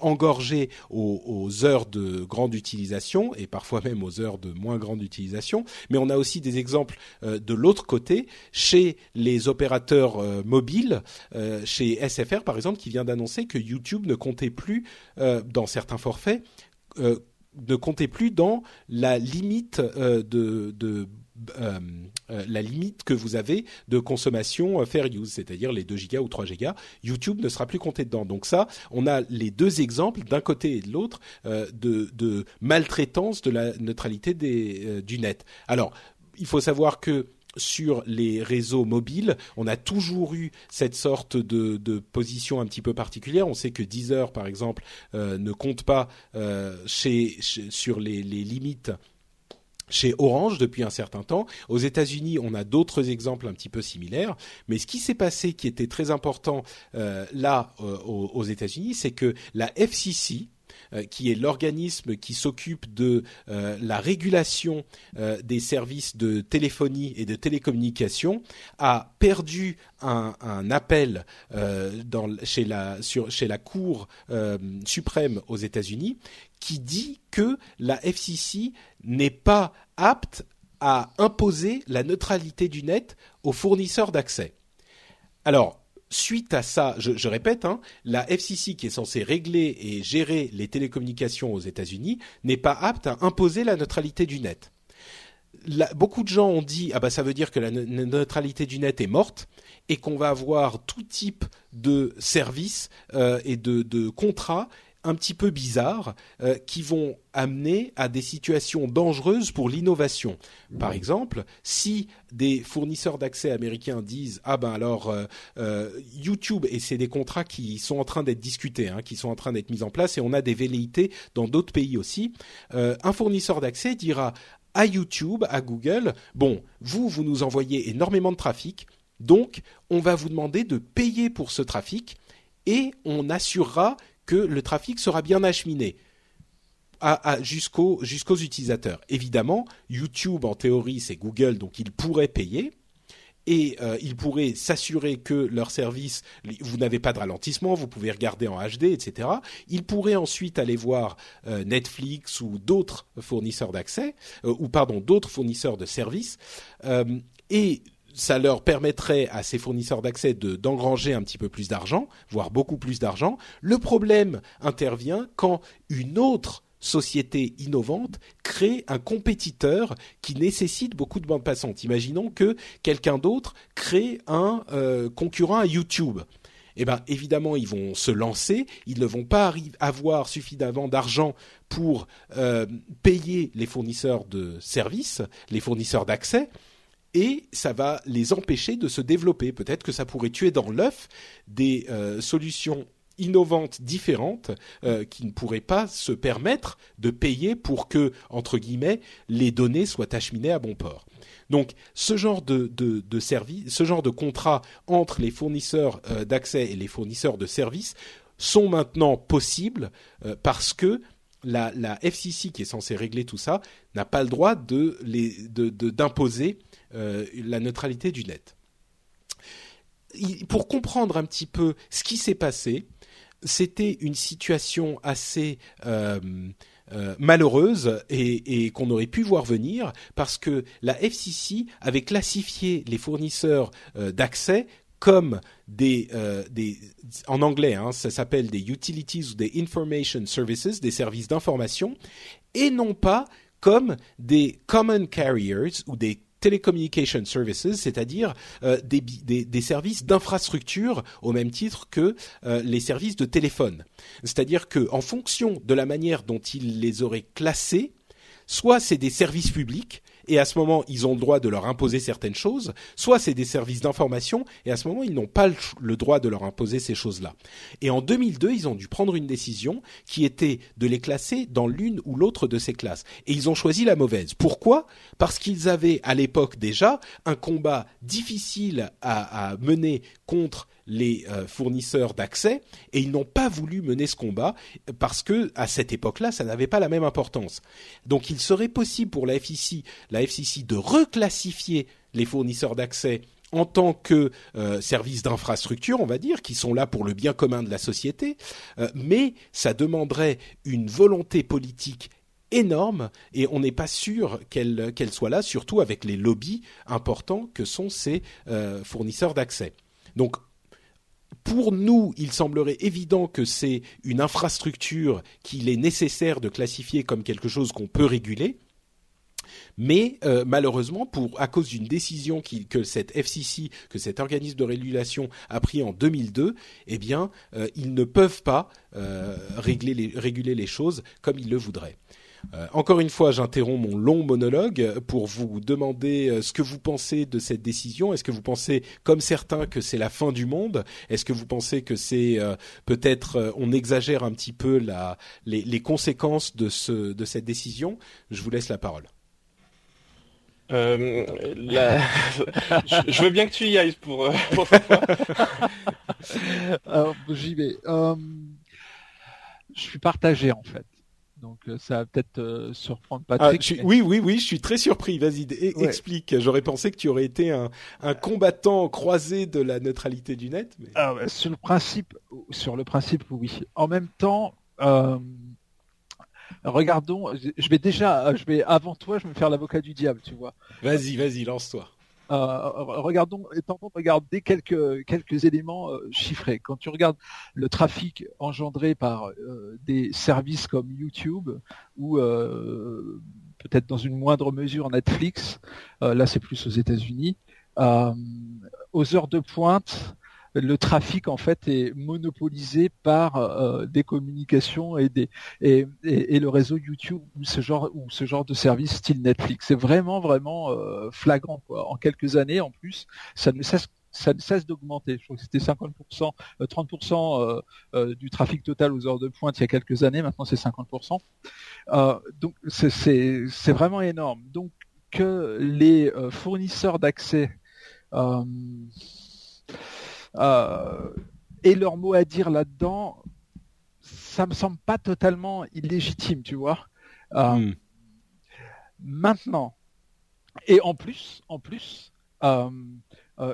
engorgée aux, aux, heures de grande utilisation et parfois même aux heures de moins grande utilisation. Mais on a aussi des exemples de l'autre côté chez les opérateurs opérateur euh, mobile euh, chez SFR par exemple qui vient d'annoncer que YouTube ne comptait plus euh, dans certains forfaits ne comptait plus dans la limite de, la limite que vous avez de consommation fair use, c'est-à-dire les 2 gigas ou 3 gigas, YouTube ne sera plus compté dedans. Donc ça, on a les deux exemples d'un côté et de l'autre de, de, maltraitance de la neutralité du net. Alors, il faut savoir que sur les réseaux mobiles, on a toujours eu cette sorte de, position un petit peu particulière. On sait que Deezer, par exemple, euh, ne compte pas euh, sur les, limites chez Orange depuis un certain temps. Aux États-Unis, on a d'autres exemples un petit peu similaires. Mais ce qui s'est passé, qui était très important euh, là aux États-Unis, c'est que la FCC, qui est l'organisme qui s'occupe de euh, la régulation euh, des services de téléphonie et de télécommunication, a perdu un, appel chez, la, chez la Cour suprême aux États-Unis qui dit que la FCC n'est pas apte à imposer la neutralité du net aux fournisseurs d'accès. Alors, suite à ça, je, répète, hein, la FCC qui est censée régler et gérer les télécommunications aux États-Unis n'est pas apte à imposer la neutralité du net. beaucoup de gens ont dit ah bah ça veut dire que la neutralité du net est morte et qu'on va avoir tout type de services euh, et de, contrats un petit peu bizarres euh, qui vont amener à des situations dangereuses pour l'innovation. Par exemple, si des fournisseurs d'accès américains disent ah ben alors euh, euh, YouTube et c'est des contrats qui sont en train d'être discutés, hein, qui sont en train d'être mis en place et on a des velléités dans d'autres pays aussi. un fournisseur d'accès dira à YouTube, à Google, bon, vous, vous nous envoyez énormément de trafic, donc on va vous demander de payer pour ce trafic et on assurera que le trafic sera bien acheminé jusqu'aux utilisateurs. Évidemment, YouTube en théorie c'est Google, donc ils pourraient payer et euh, ils pourraient s'assurer que leur service, vous n'avez pas de ralentissement, vous pouvez regarder en HD, etc. Ils pourraient ensuite aller voir euh, Netflix ou d'autres fournisseurs d'accès, euh, ou pardon, d'autres fournisseurs de services, et ça leur permettrait à ces fournisseurs d'accès de d'engranger un petit peu plus d'argent, voire beaucoup plus d'argent. Le problème intervient quand une autre société innovante crée un compétiteur qui nécessite beaucoup de bandes passantes. Imaginons que quelqu'un d'autre crée un euh, concurrent à YouTube. Eh bien, évidemment, ils vont se lancer. Ils ne vont pas avoir suffisamment d'argent pour euh, payer les fournisseurs de services, les fournisseurs d'accès et ça va les empêcher de se développer. Peut-être que ça pourrait tuer dans l'œuf des euh, solutions innovantes différentes euh, qui ne pourraient pas se permettre de payer pour que entre guillemets les données soient acheminées à bon port. Donc ce genre de, de, service, ce genre de contrat entre les fournisseurs euh, d'accès et les fournisseurs de services sont maintenant possibles parce que la, FCC qui est censée régler tout ça n'a pas le droit de d'imposer la neutralité du net. Pour comprendre un petit peu ce qui s'est passé, c'était une situation assez euh, euh, malheureuse et, qu'on aurait pu voir venir parce que la FCC avait classifié les fournisseurs d'accès comme des, en anglais, hein, ça s'appelle des utilities ou des information services, des services d'information, et non pas comme des common carriers ou des telecommunication services, c'est-à-dire euh, des, services d'infrastructure au même titre que euh, les services de téléphone. C'est-à-dire que en fonction de la manière dont ils les auraient classés, soit c'est des services publics et à ce moment ils ont le droit de leur imposer certaines choses, soit c'est des services d'information et à ce moment ils n'ont pas le droit de leur imposer ces choses-là. Et en 2002, ils ont dû prendre une décision qui était de les classer dans l'une ou l'autre de ces classes. Et ils ont choisi la mauvaise. Pourquoi? Parce qu'ils avaient à l'époque déjà un combat difficile à, à mener contre les euh, fournisseurs d'accès et ils n'ont pas voulu mener ce combat parce que à cette époque-là, ça n'avait pas la même importance. Donc, il serait possible pour la FCC, la FCC de reclassifier les fournisseurs d'accès en tant que euh, services d'infrastructure, on va dire, qui sont là pour le bien commun de la société, euh, mais ça demanderait une volonté politique énorme et on n'est pas sûr qu'elle qu'elle soit là, surtout avec les lobbies importants que sont ces fournisseurs d'accès. Donc pour nous, il semblerait évident que c'est une infrastructure qu'il est nécessaire de classifier comme quelque chose qu'on peut réguler. Mais euh, malheureusement, à cause d'une décision que cette FCC, que cet organisme de régulation a pris en 2002, eh bien, euh, ils ne peuvent pas euh, réguler les choses comme ils le voudraient. Euh, encore une fois, j'interromps mon long monologue pour vous demander euh, ce que vous pensez de cette décision. Est-ce que vous pensez, comme certains, que c'est la fin du monde? Est-ce que vous pensez que c'est euh, peut-être on exagère un petit peu la, les, conséquences de, ce, de cette décision? Je vous laisse la parole. je, veux bien que tu y ailles pour, pour Alors, j'y vais. je suis partagé en fait. Donc euh, ça va peut-être euh, surprendre ah, Patrick. Oui, oui, oui, je suis très surpris. Vas-y, explique. J'aurais pensé que tu aurais été un, combattant croisé de la neutralité du net. Ah, sur le principe, sur le principe, oui. En même temps, euh, regardons. Je vais déjà, je vais avant toi, je vais me faire l'avocat du diable, tu vois. Vas-y, vas-y, lance-toi. Euh, regardons, tentons de quelques quelques éléments euh, chiffrés. Quand tu regardes le trafic engendré par euh, des services comme YouTube ou peut-être dans une moindre mesure Netflix, là c'est plus aux États-Unis, aux heures de pointe, le trafic en fait est monopolisé par euh, des communications et des et, le réseau YouTube ou ce genre de service style Netflix. C'est vraiment vraiment euh, flagrant. En quelques années en plus, ça ne cesse d'augmenter. Je crois que c'était 50%, 30% euh, du trafic total aux heures de pointe il y a quelques années. Maintenant, c'est 50%. donc, c'est vraiment énorme. Donc, que les fournisseurs d'accès euh, et leur mot à dire là-dedans, ça me semble pas totalement illégitime, tu vois. Euh, hmm. Maintenant, et en plus, en plus,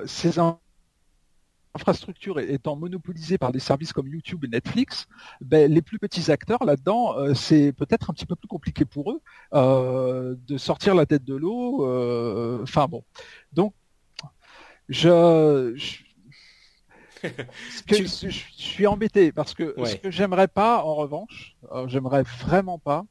ces infrastructures étant monopolisées par des services comme YouTube et Netflix, ben, les plus petits acteurs là-dedans, c'est peut-être un petit peu plus compliqué pour eux de sortir la tête de l'eau. Enfin bon, donc je, je, suis embêté parce que ce que j'aimerais pas, en revanche, euh, j'aimerais vraiment pas,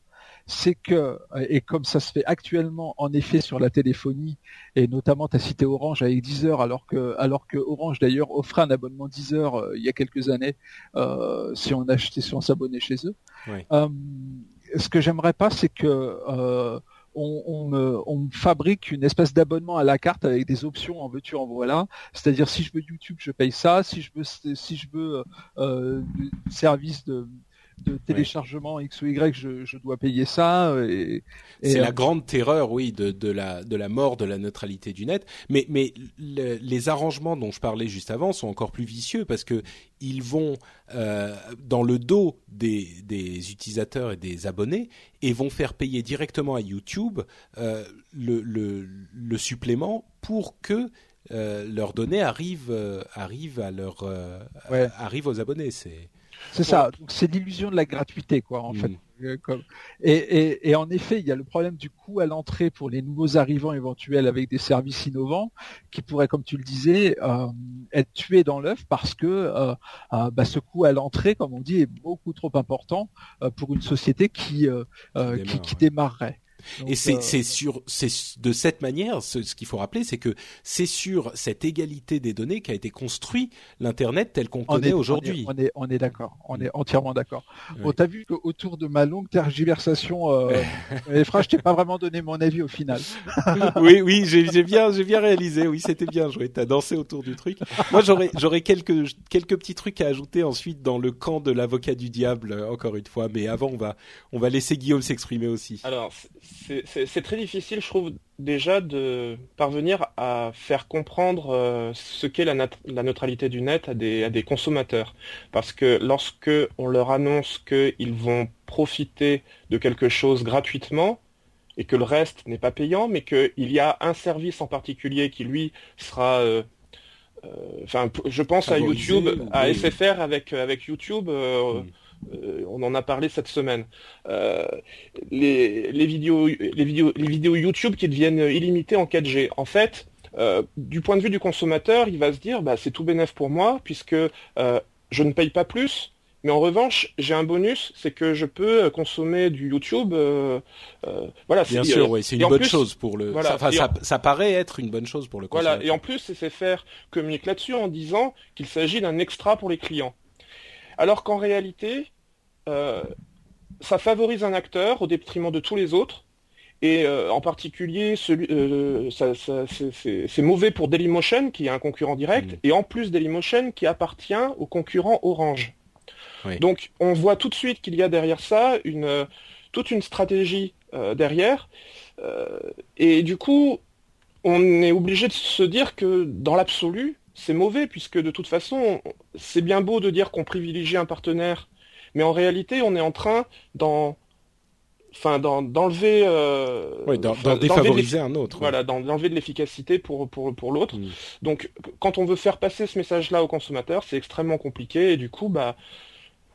c'est que, et comme ça se fait actuellement en effet sur la téléphonie, et notamment tu as cité Orange avec 10 heures, alors que, alors que Orange d'ailleurs offrait un abonnement 10 heures euh, il y a quelques années, euh, si on achetait, si on s'abonnait chez eux. ce que j'aimerais pas, c'est que on, me, fabrique une espèce d'abonnement à la carte avec des options en veux-tu en voilà. C'est-à-dire si je veux YouTube, je paye ça. Si je veux, si veux euh, service de de téléchargement X ou Y, je, dois payer ça. Et, c'est la grande terreur, oui, de, de, la, de la mort de la neutralité du net. Mais, mais les arrangements dont je parlais juste avant sont encore plus vicieux parce que ils vont euh, dans le dos des, des, utilisateurs et des abonnés et vont faire payer directement à YouTube euh, le, le, le, supplément pour que euh, leurs données arrivent, arrivent à leur, arrivent aux abonnés. C'est c'est ça. C'est l'illusion de la gratuité, quoi, en fait. Mm. Euh, et, en effet, il y a le problème du coût à l'entrée pour les nouveaux arrivants éventuels avec des services innovants qui pourraient, comme tu le disais, euh, être tués dans l'œuf parce que euh, bah, ce coût à l'entrée, comme on dit, est beaucoup trop important pour une société qui, qui démarrerait et c'est euh, sur c'est de cette manière, ce, qu'il faut rappeler, c'est que c'est sur cette égalité des données qu'a été construit l'internet tel qu'on connaît aujourd'hui. On est on est, d'accord, on est entièrement d'accord. Bon, t'as vu qu'autour de ma longue tergiversation, euh, je t'ai pas vraiment donné mon avis au final. oui oui, j'ai bien j'ai bien réalisé. Oui, c'était bien joué. T'as dansé autour du truc. Moi, j'aurais j'aurais quelques quelques petits trucs à ajouter ensuite dans le camp de l'avocat du diable encore une fois. Mais avant, on va on va laisser Guillaume s'exprimer aussi. Alors c'est très difficile, je trouve, déjà de parvenir à faire comprendre euh, ce qu'est la, neutralité du net à des, à des consommateurs. Parce que lorsque on leur annonce qu'ils vont profiter de quelque chose gratuitement, et que le reste n'est pas payant, mais qu'il y a un service en particulier qui lui sera euh, euh, enfin, je pense à YouTube, à SFR avec avec YouTube. Mm. Euh, on en a parlé cette semaine. Euh, les, vidéos, les, vidéos, les vidéos YouTube qui deviennent illimitées en 4G. En fait, euh, du point de vue du consommateur, il va se dire bah, c'est tout bénéf pour moi puisque je ne paye pas plus. Mais en revanche, j'ai un bonus, c'est que je peux consommer du YouTube. voilà, bien sûr, oui, c'est une bonne chose pour le. ça, paraît être une bonne chose pour le consommateur. Voilà, et en plus, SFR communique là-dessus en disant qu'il s'agit d'un extra pour les clients. Alors qu'en réalité, euh, ça favorise un acteur au détriment de tous les autres. Et euh, en particulier, euh, c'est mauvais pour Dailymotion, qui est un concurrent direct, mm. et en plus Dailymotion, qui appartient au concurrent Orange. Donc on voit tout de suite qu'il y a derrière ça une, toute une stratégie derrière. et du coup, on est obligé de se dire que dans l'absolu, c'est mauvais, puisque de toute façon, c'est bien beau de dire qu'on privilégie un partenaire mais en réalité, on est en train d'en enfin d'enlever euh, d'en défavoriser un autre voilà d'enlever de l'efficacité pour pour pour l'autre mm. donc quand on veut faire passer ce message là aux consommateurs c'est extrêmement compliqué et du coup bah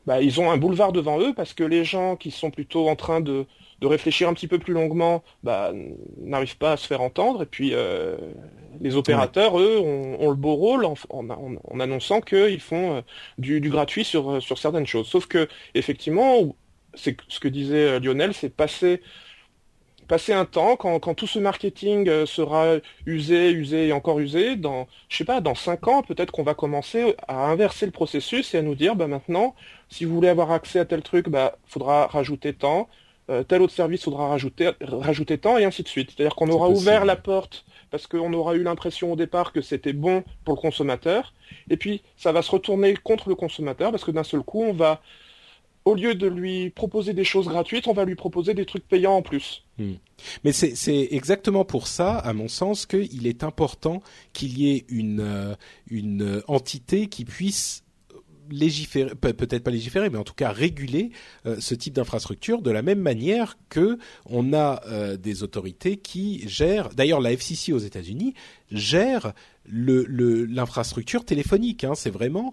bah ils ont un boulevard devant eux parce que les gens qui sont plutôt en train de de réfléchir un petit peu plus longuement, bah, n'arrivent pas à se faire entendre. Et puis euh, les opérateurs, eux, ont, le beau rôle en, en, annonçant qu'ils font euh, du, gratuit sur, euh, sur certaines choses. Sauf que effectivement, c'est ce que disait Lionel, c'est passer passer un temps, quand, quand tout ce marketing sera usé, usé et encore usé, dans, je sais pas, dans cinq ans, peut-être qu'on va commencer à inverser le processus et à nous dire, bah maintenant, si vous voulez avoir accès à tel truc, bah faudra rajouter tant, euh, tel autre service faudra rajouter, rajouter tant et ainsi de suite. C'est-à-dire qu'on aura ouvert la porte parce qu'on aura eu l'impression au départ que c'était bon pour le consommateur, et puis ça va se retourner contre le consommateur parce que d'un seul coup, on va au lieu de lui proposer des choses gratuites, on va lui proposer des trucs payants en plus. Hmm. Mais c'est exactement pour ça, à mon sens, qu'il est important qu'il y ait une, euh, une entité qui puisse légiférer, peut-être pas légiférer, mais en tout cas réguler euh, ce type d'infrastructure de la même manière que on a euh, des autorités qui gèrent. D'ailleurs, la FCC aux États-Unis gère l'infrastructure téléphonique. Hein, c'est vraiment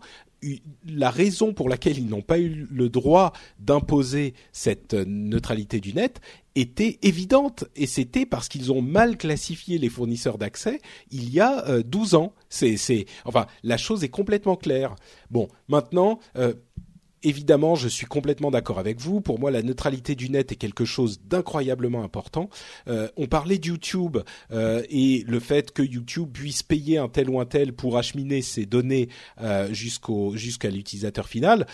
la raison pour laquelle ils n'ont pas eu le droit d'imposer cette neutralité du net était évidente et c'était parce qu'ils ont mal classifié les fournisseurs d'accès il y a 12 euh, ans. C'est, c'est, enfin, la chose est complètement claire. Bon, maintenant, euh, évidemment, je suis complètement d'accord avec vous. Pour moi, la neutralité du net est quelque chose d'incroyablement important. Euh, on parlait de YouTube euh, et le fait que YouTube puisse payer un tel ou un tel pour acheminer ses données jusqu'au jusqu'à l'utilisateur final.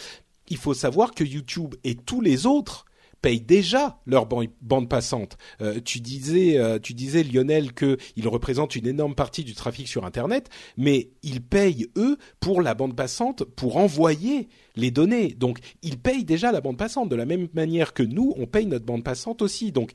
Il faut savoir que YouTube et tous les autres payent déjà leur bande passante. Euh, tu disais, euh, tu disais Lionel qu'ils représentent une énorme partie du trafic sur Internet, mais ils payent eux pour la bande passante pour envoyer les données. Donc ils payent déjà la bande passante de la même manière que nous, on paye notre bande passante aussi. Donc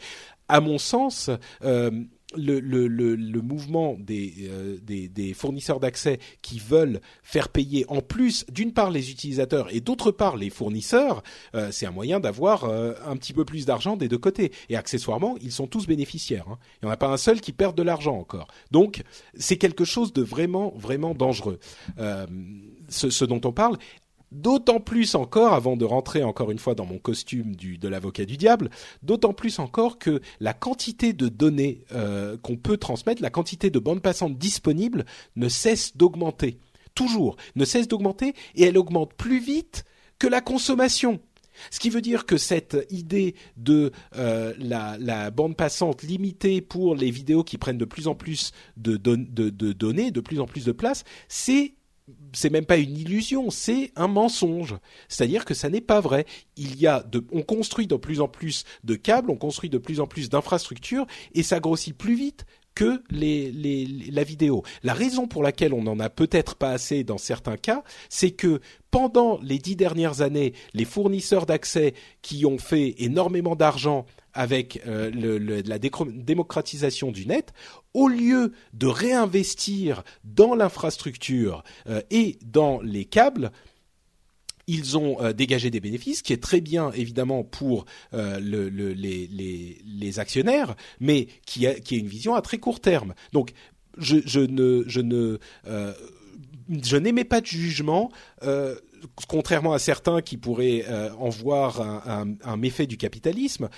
à mon sens, euh, le, le, le, le, mouvement des, euh, des, des fournisseurs d'accès qui veulent faire payer en plus d'une part les utilisateurs et d'autre part les fournisseurs, euh, c'est un moyen d'avoir euh, un petit peu plus d'argent des deux côtés. Et accessoirement, ils sont tous bénéficiaires. Hein. Il n'y en a pas un seul qui perd de l'argent encore. Donc c'est quelque chose de vraiment vraiment dangereux. Ce, ce, dont on parle. D'autant plus encore, avant de rentrer encore une fois dans mon costume de l'avocat du diable, d'autant plus encore que la quantité de données euh, qu'on peut transmettre, la quantité de bandes passantes disponibles ne cesse d'augmenter. Toujours, ne cesse d'augmenter et elle augmente plus vite que la consommation. Ce qui veut dire que cette idée de euh, la, bande passante limitée pour les vidéos qui prennent de plus en plus de données, de plus en plus de place, c'est c'est même pas une illusion, c'est un mensonge. C'est-à-dire que ça n'est pas vrai. On construit de plus en plus de câbles, on construit de plus en plus d'infrastructures et ça grossit plus vite que la vidéo. La raison pour laquelle on n'en a peut-être pas assez dans certains cas, c'est que pendant les dix dernières années, les fournisseurs d'accès qui ont fait énormément d'argent avec euh, la démocratisation du net, au lieu de réinvestir dans l'infrastructure euh, et dans les câbles, ils ont euh, dégagé des bénéfices, qui est très bien évidemment pour les, actionnaires, mais qui, a, une vision à très court terme. Donc je n'émets pas de jugement, contrairement à certains qui pourraient en voir un, méfait du capitalisme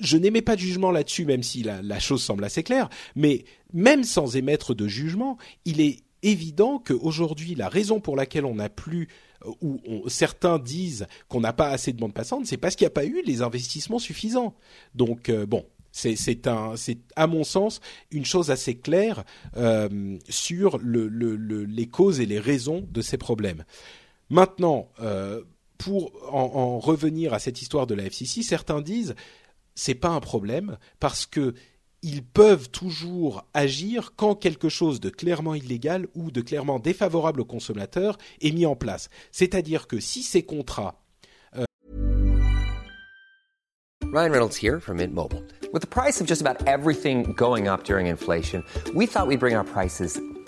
je n'émets pas de jugement là-dessus, même si la, chose semble assez claire. Mais même sans émettre de jugement, il est évident qu'aujourd'hui, la raison pour laquelle on n'a plus euh, ou certains disent qu'on n'a pas assez de bande passante, c'est parce qu'il n'y a pas eu les investissements suffisants. Donc euh, bon, c'est à mon sens une chose assez claire euh, sur le, les causes et les raisons de ces problèmes. Maintenant, pour en, revenir à cette histoire de la FCC, certains disent c'est pas un problème parce que ils peuvent toujours agir quand quelque chose de clairement illégal ou de clairement défavorable au consommateur est mis en place. C'est-à-dire que si ces contrats euh... Ryan Reynolds here from Mint Mobile. With the price of just about everything going up during inflation, we thought we'd bring our prices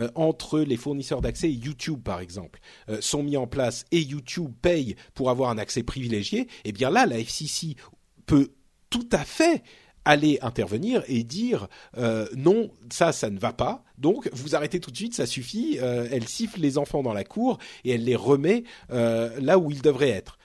Euh, entre les fournisseurs d'accès YouTube par exemple euh, sont mis en place et YouTube paye pour avoir un accès privilégié, eh bien là la FCC peut tout à fait aller intervenir et dire euh, non ça ça ne va pas. Donc vous arrêtez tout de suite ça suffit elle siffle les enfants dans la cour et elle les remet là où ils devraient être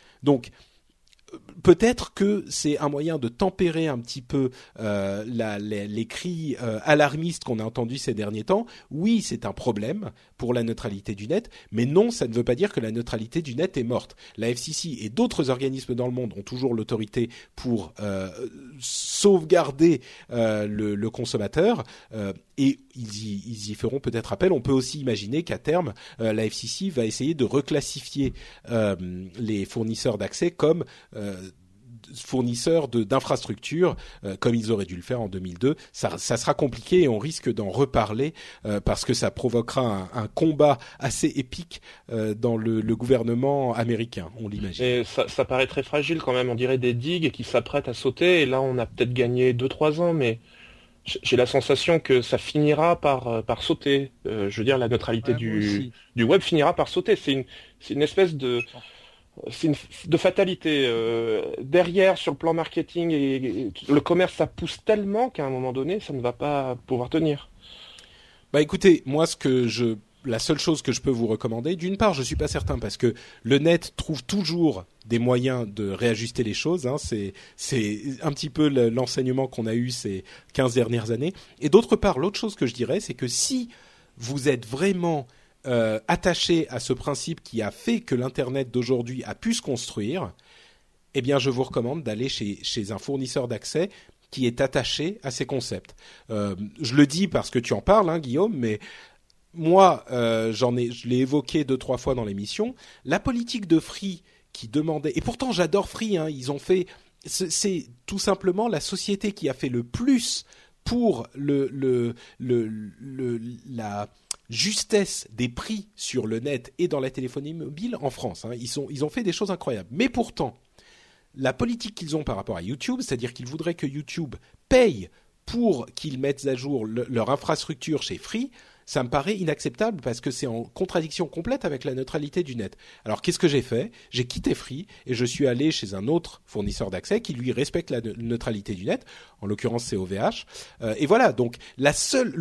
peut-être que c'est un moyen de tempérer un petit peu euh, les cris euh, alarmistes qu'on a entendus ces derniers temps. Oui, c'est un problème pour la neutralité du net, mais non, ça ne veut pas dire que la neutralité du net est morte. La FCC et d'autres organismes dans le monde ont toujours l'autorité pour euh, sauvegarder euh, le, consommateur euh, et ils y, ils y feront peut-être appel. On peut aussi imaginer qu'à terme, la FCC va essayer de reclassifier les fournisseurs d'accès comme fournisseurs d'infrastructures, euh, comme ils auraient dû le faire en 2002. Ça, ça sera compliqué et on risque d'en reparler euh, parce que ça provoquera un, un combat assez épique euh, dans le, le, gouvernement américain, on l'imagine. Et ça, ça, paraît très fragile quand même. On dirait des digues qui s'apprêtent à sauter. Et là, on a peut-être gagné 2-3 ans, mais j'ai la sensation que ça finira par, par sauter. Euh, je veux dire, la neutralité Ouais, du, du web finira par sauter. C'est une, c'est une espèce de, c'est une de fatalité. Euh, derrière, sur le plan marketing et, le commerce, ça pousse tellement qu'à un moment donné, ça ne va pas pouvoir tenir. Bah écoutez, moi ce que je la seule chose que je peux vous recommander, d'une part, je suis pas certain parce que le net trouve toujours des moyens de réajuster les choses. Hein, c'est c'est un petit peu le- l'enseignement qu'on a eu ces 15 dernières années. Et d'autre part, l'autre chose que je dirais, c'est que si vous êtes vraiment euh, attaché à ce principe qui a fait que l'internet d'aujourd'hui a pu se construire, eh bien, je vous recommande d'aller chez chez un fournisseur d'accès qui est attaché à ces concepts. Euh, je le dis parce que tu en parles, hein, Guillaume, mais moi, euh, ai, je l'ai évoqué deux trois fois dans l'émission. La politique de Free qui demandait, et pourtant j'adore Free, hein, ils ont fait, c'est c'est tout simplement la société qui a fait le plus pour le, le, le, le- la justesse des prix sur le net et dans la téléphonie mobile en France. hein. Ils, ont fait des choses incroyables. Mais pourtant, la politique qu'ils ont par rapport à YouTube, c'est-à-dire qu'ils voudraient que YouTube paye pour qu'ils mettent à jour le- leur infrastructure chez Free, ça me paraît inacceptable parce que c'est en contradiction complète avec la neutralité du net. Alors qu'est-ce que j'ai fait? J'ai quitté Free et je suis allé chez un autre fournisseur d'accès qui lui respecte la ne- neutralité du net. En l'occurrence, c'est OVH. Euh, et voilà. Donc le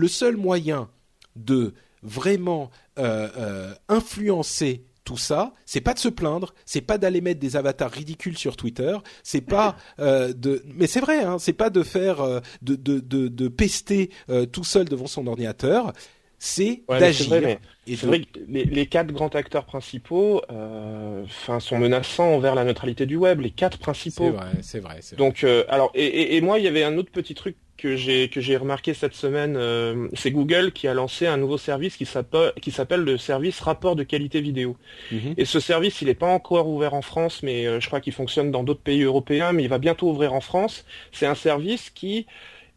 seul moyen de vraiment euh, euh, influencer tout ça, c'est pas de se plaindre, c'est pas d'aller mettre des avatars ridicules sur Twitter, c'est pas euh, de, mais c'est vrai, hein, c'est pas de faire euh, de, de, de, de pester euh, tout seul devant son ordinateur, c'est Ouais, d'agir. mais et de- vrai que les, les quatre grands acteurs principaux enfin, sont menaçants envers la neutralité du web, les quatre principaux. c'est vrai, c'est vrai. Donc, alors, et, et, et moi, il y avait un autre petit truc que j'ai que j'ai remarqué cette semaine. euh, c'est Google qui a lancé un nouveau service qui s'appelle qui s'appelle le service rapport de qualité vidéo. Mhm. Et ce service, il n'est pas encore ouvert en France, mais euh, je crois qu'il fonctionne dans d'autres pays européens, mais il va bientôt ouvrir en France. C'est un service qui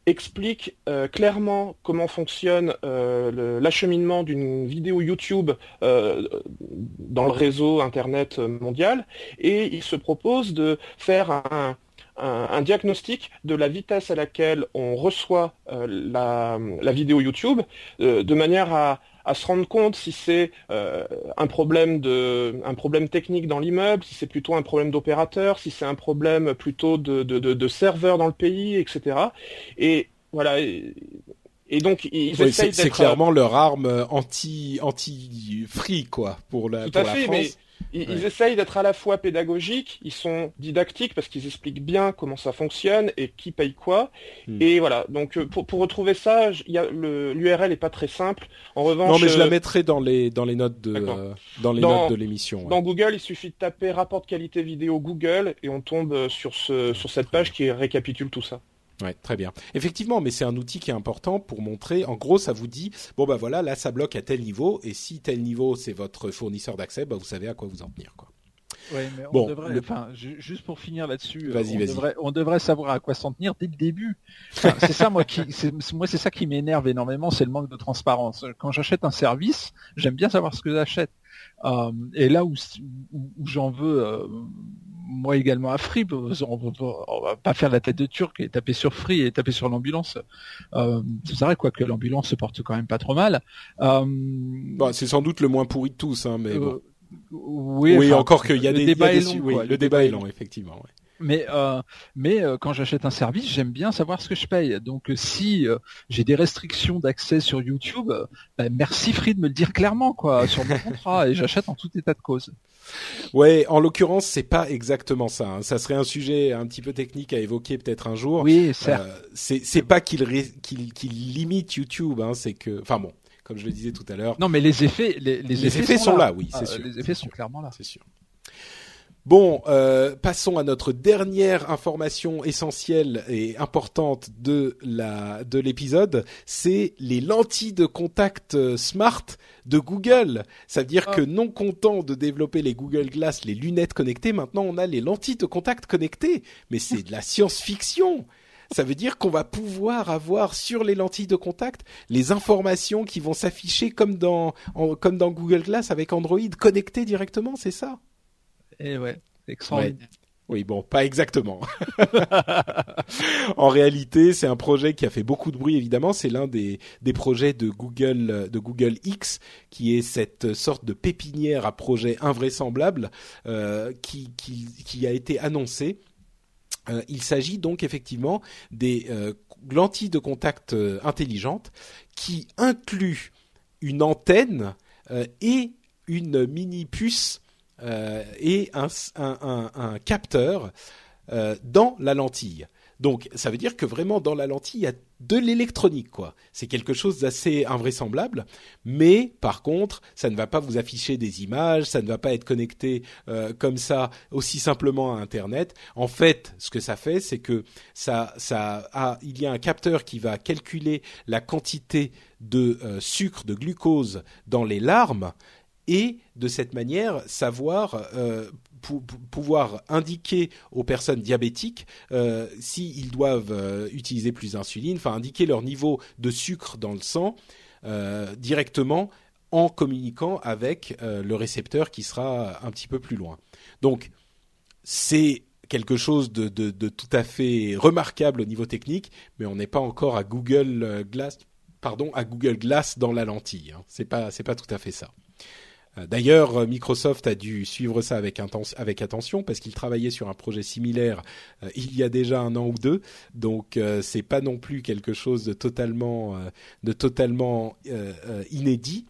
explique euh, clairement comment fonctionne euh, l'acheminement d'une vidéo YouTube euh, dans le réseau Internet mondial et il se propose de faire un, un, un diagnostic de la vitesse à laquelle on reçoit euh, la, la vidéo YouTube euh, de manière à, à se rendre compte si c'est euh, un problème de un problème technique dans l'immeuble, si c'est plutôt un problème d'opérateur, si c'est un problème plutôt de, de, de, de serveur dans le pays, etc. Et voilà. Et, et donc ils Oui, essayent c'est clairement leur arme euh, anti anti free quoi pour la Tout pour à la fait, France. mais ils, Ouais. ils essayent d'être à la fois pédagogiques, ils sont didactiques parce qu'ils expliquent bien comment ça fonctionne et qui paye quoi. Hmm. Et voilà. Donc euh, pour, pour retrouver ça, l'URL est pas très simple. En revanche, Non mais je la euh, mettrai dans les dans les notes de D'accord. euh, dans les Dans- notes de l'émission. ouais. dans Google, il suffit de taper rapport de qualité vidéo Google et on tombe euh, sur ce sur cette page qui récapitule tout ça. Ouais, très bien. Effectivement, mais c'est un outil qui est important pour montrer. En gros, ça vous dit bon bah voilà, là ça bloque à tel niveau et si tel niveau c'est votre fournisseur d'accès, bah vous savez à quoi vous en tenir quoi. Ouais, mais on Bon, devrait, le- enfin, ju- juste pour finir là-dessus, euh, Vas-y, on, vas-y. devrait, on devrait savoir à quoi s'en tenir dès le début. Enfin, c'est ça, moi, qui, moi, c'est ça qui m'énerve énormément, c'est le manque de transparence. Quand j'achète un service, j'aime bien savoir ce que j'achète. Euh, et là où, où, où j'en veux, euh, moi également à Free, on va, on va pas faire la tête de turc et taper sur Free et taper sur l'ambulance. Euh, c'est vrai, quoi que l'ambulance se porte quand même pas trop mal. Euh, Bon, c'est sans doute le moins pourri de tous, hein, mais bon. euh, oui, Oui, enfin, encore qu'il y a le des, il y a débat des est su- long, oui, quoi. le débat est long, effectivement. ouais. Mais euh, mais euh, quand j'achète un service, j'aime bien savoir ce que je paye. Donc euh, si euh, j'ai des restrictions d'accès sur YouTube, bah, merci Free de me le dire clairement quoi sur mon contrat et j'achète en tout état de cause. Ouais, en l'occurrence, c'est pas exactement ça. hein. Ça serait un sujet un petit peu technique à évoquer peut-être un jour. Oui, certes. C'est c'est pas qu'il qu'il limite YouTube, hein, c'est que, enfin bon, comme je le disais tout à l'heure, Non, mais les effets, les, les Les effets sont là, oui, c'est Ah, sûr, Les c'est effets sont clairement là. c'est sûr. Bon, euh, passons à notre dernière information essentielle et importante de la de l'épisode, c'est les lentilles de contact euh, smart de Google. Ça veut dire Ah. que non content de développer les Google Glass, les lunettes connectées, maintenant on a les lentilles de contact connectées. Mais c'est de la science-fiction. Ça veut dire qu'on va pouvoir avoir sur les lentilles de contact les informations qui vont s'afficher comme dans en- comme dans Google Glass avec Android connecté directement, c'est ça? Et ouais, extraordinaire. Oui, bon, pas exactement. en réalité, c'est un projet qui a fait beaucoup de bruit, évidemment. C'est l'un des, des projets de Google, de Google X, qui est cette sorte de pépinière à projet invraisemblable euh, qui, qui, qui a été annoncé. Euh, il s'agit donc effectivement des euh, lentilles de contact intelligentes qui incluent une antenne et une mini puce et un, capteur euh, dans la lentille. Donc, ça veut dire que vraiment dans la lentille, il y a de l'électronique, quoi. C'est quelque chose d'assez invraisemblable, mais par contre, ça ne va pas vous afficher des images, ça ne va pas être connecté euh, comme ça aussi simplement à Internet. En fait, ce que ça fait, c'est que ça, ça a, il y a un capteur qui va calculer la quantité de euh, sucre, de glucose dans les larmes et de cette manière savoir euh, pou- pou- pouvoir indiquer aux personnes diabétiques euh, s'ils doivent euh, utiliser plus d'insuline, enfin indiquer leur niveau de sucre dans le sang directement en communiquant avec le récepteur qui sera un petit peu plus loin. Donc c'est quelque chose de, tout à fait remarquable au niveau technique, mais on n'est pas encore à Google Glass, pardon, à Google Glass dans la lentille. Hein. C'est pas c'est pas tout à fait ça. Euh, D'ailleurs, euh, Microsoft a dû suivre ça avec, attention parce qu'il travaillait sur un projet similaire euh, il y a déjà un an ou deux. Donc, euh, c'est pas non plus quelque chose de totalement, euh, de totalement inédit.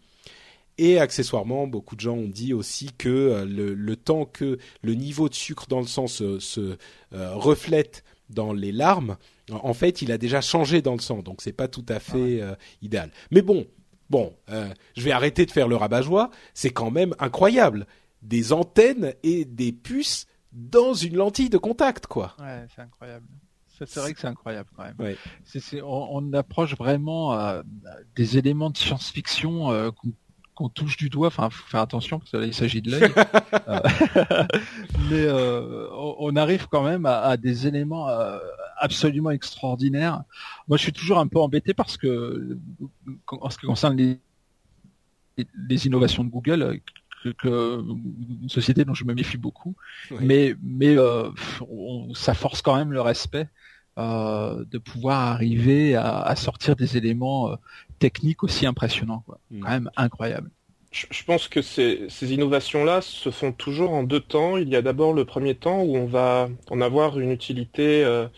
Et accessoirement, beaucoup de gens ont dit aussi que le, le temps que le niveau de sucre dans le sang se, se reflète dans les larmes, en fait, il a déjà changé dans le sang. Donc, c'est pas tout à fait euh, idéal. Mais bon, bon, euh, je vais arrêter de faire le rabat-joie. C'est quand même incroyable. Des antennes et des puces dans une lentille de contact, quoi. Ouais, c'est incroyable. Ça, C'est vrai que c'est incroyable quand même. Ouais. On, on approche vraiment euh, des éléments de science-fiction euh, qu'on qu'on touche du doigt. Enfin, faut faire attention parce que là, il s'agit de l'œil. Euh, mais euh, on, on arrive quand même à, à des éléments absolument extraordinaires. Moi, je suis toujours un peu embêté parce que en ce qui concerne les, les innovations de Google, que, que- une société dont je me méfie beaucoup, Oui. mais mais euh, on- ça force quand même le respect euh, de pouvoir arriver à, à sortir des éléments euh, techniques aussi impressionnants, quoi. Mm. Quand même incroyable. Je, je pense que ces, ces innovations-là se font toujours en deux temps. Il y a d'abord le premier temps où on va en avoir une utilité euh,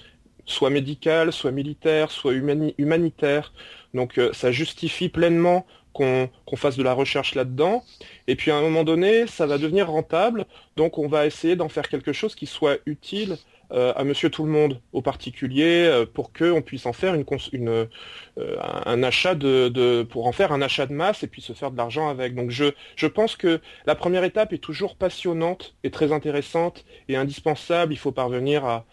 soit médicale, soit militaire, soit humani- humanitaire. Donc euh, ça justifie pleinement qu'on fasse de la recherche là-dedans. Et puis à un moment donné, ça va devenir rentable. Donc on va essayer d'en faire quelque chose qui soit utile euh, à Monsieur Tout le Monde, au particulier, euh, pour qu'on puisse en faire une, une, euh, un un achat de, de, pour en faire un achat de masse et puis se faire de l'argent avec. Donc je, je pense que la première étape est toujours passionnante et très intéressante et indispensable. Il faut parvenir à,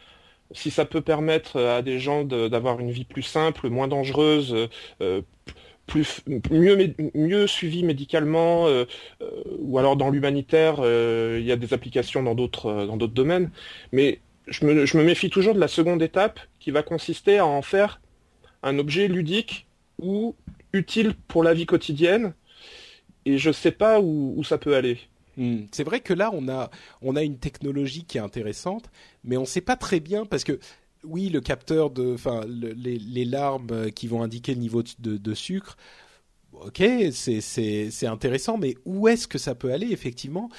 si ça peut permettre à des gens d'avoir une vie plus simple, moins dangereuse, euh, plus mieux mieux suivi médicalement euh, euh, ou alors dans l'humanitaire euh, il y a des applications dans d'autres domaines. Mais je me, méfie toujours de la seconde étape qui va consister à en faire un objet ludique ou utile pour la vie quotidienne. Et je sais pas où ça peut aller hmm. C'est vrai que là, on a, on a une technologie qui est intéressante, mais on ne sait pas très bien parce que oui, le capteur de, enfin, les, larmes qui vont indiquer le niveau de, sucre, ok, c'est intéressant, mais où est-ce que ça peut aller effectivement?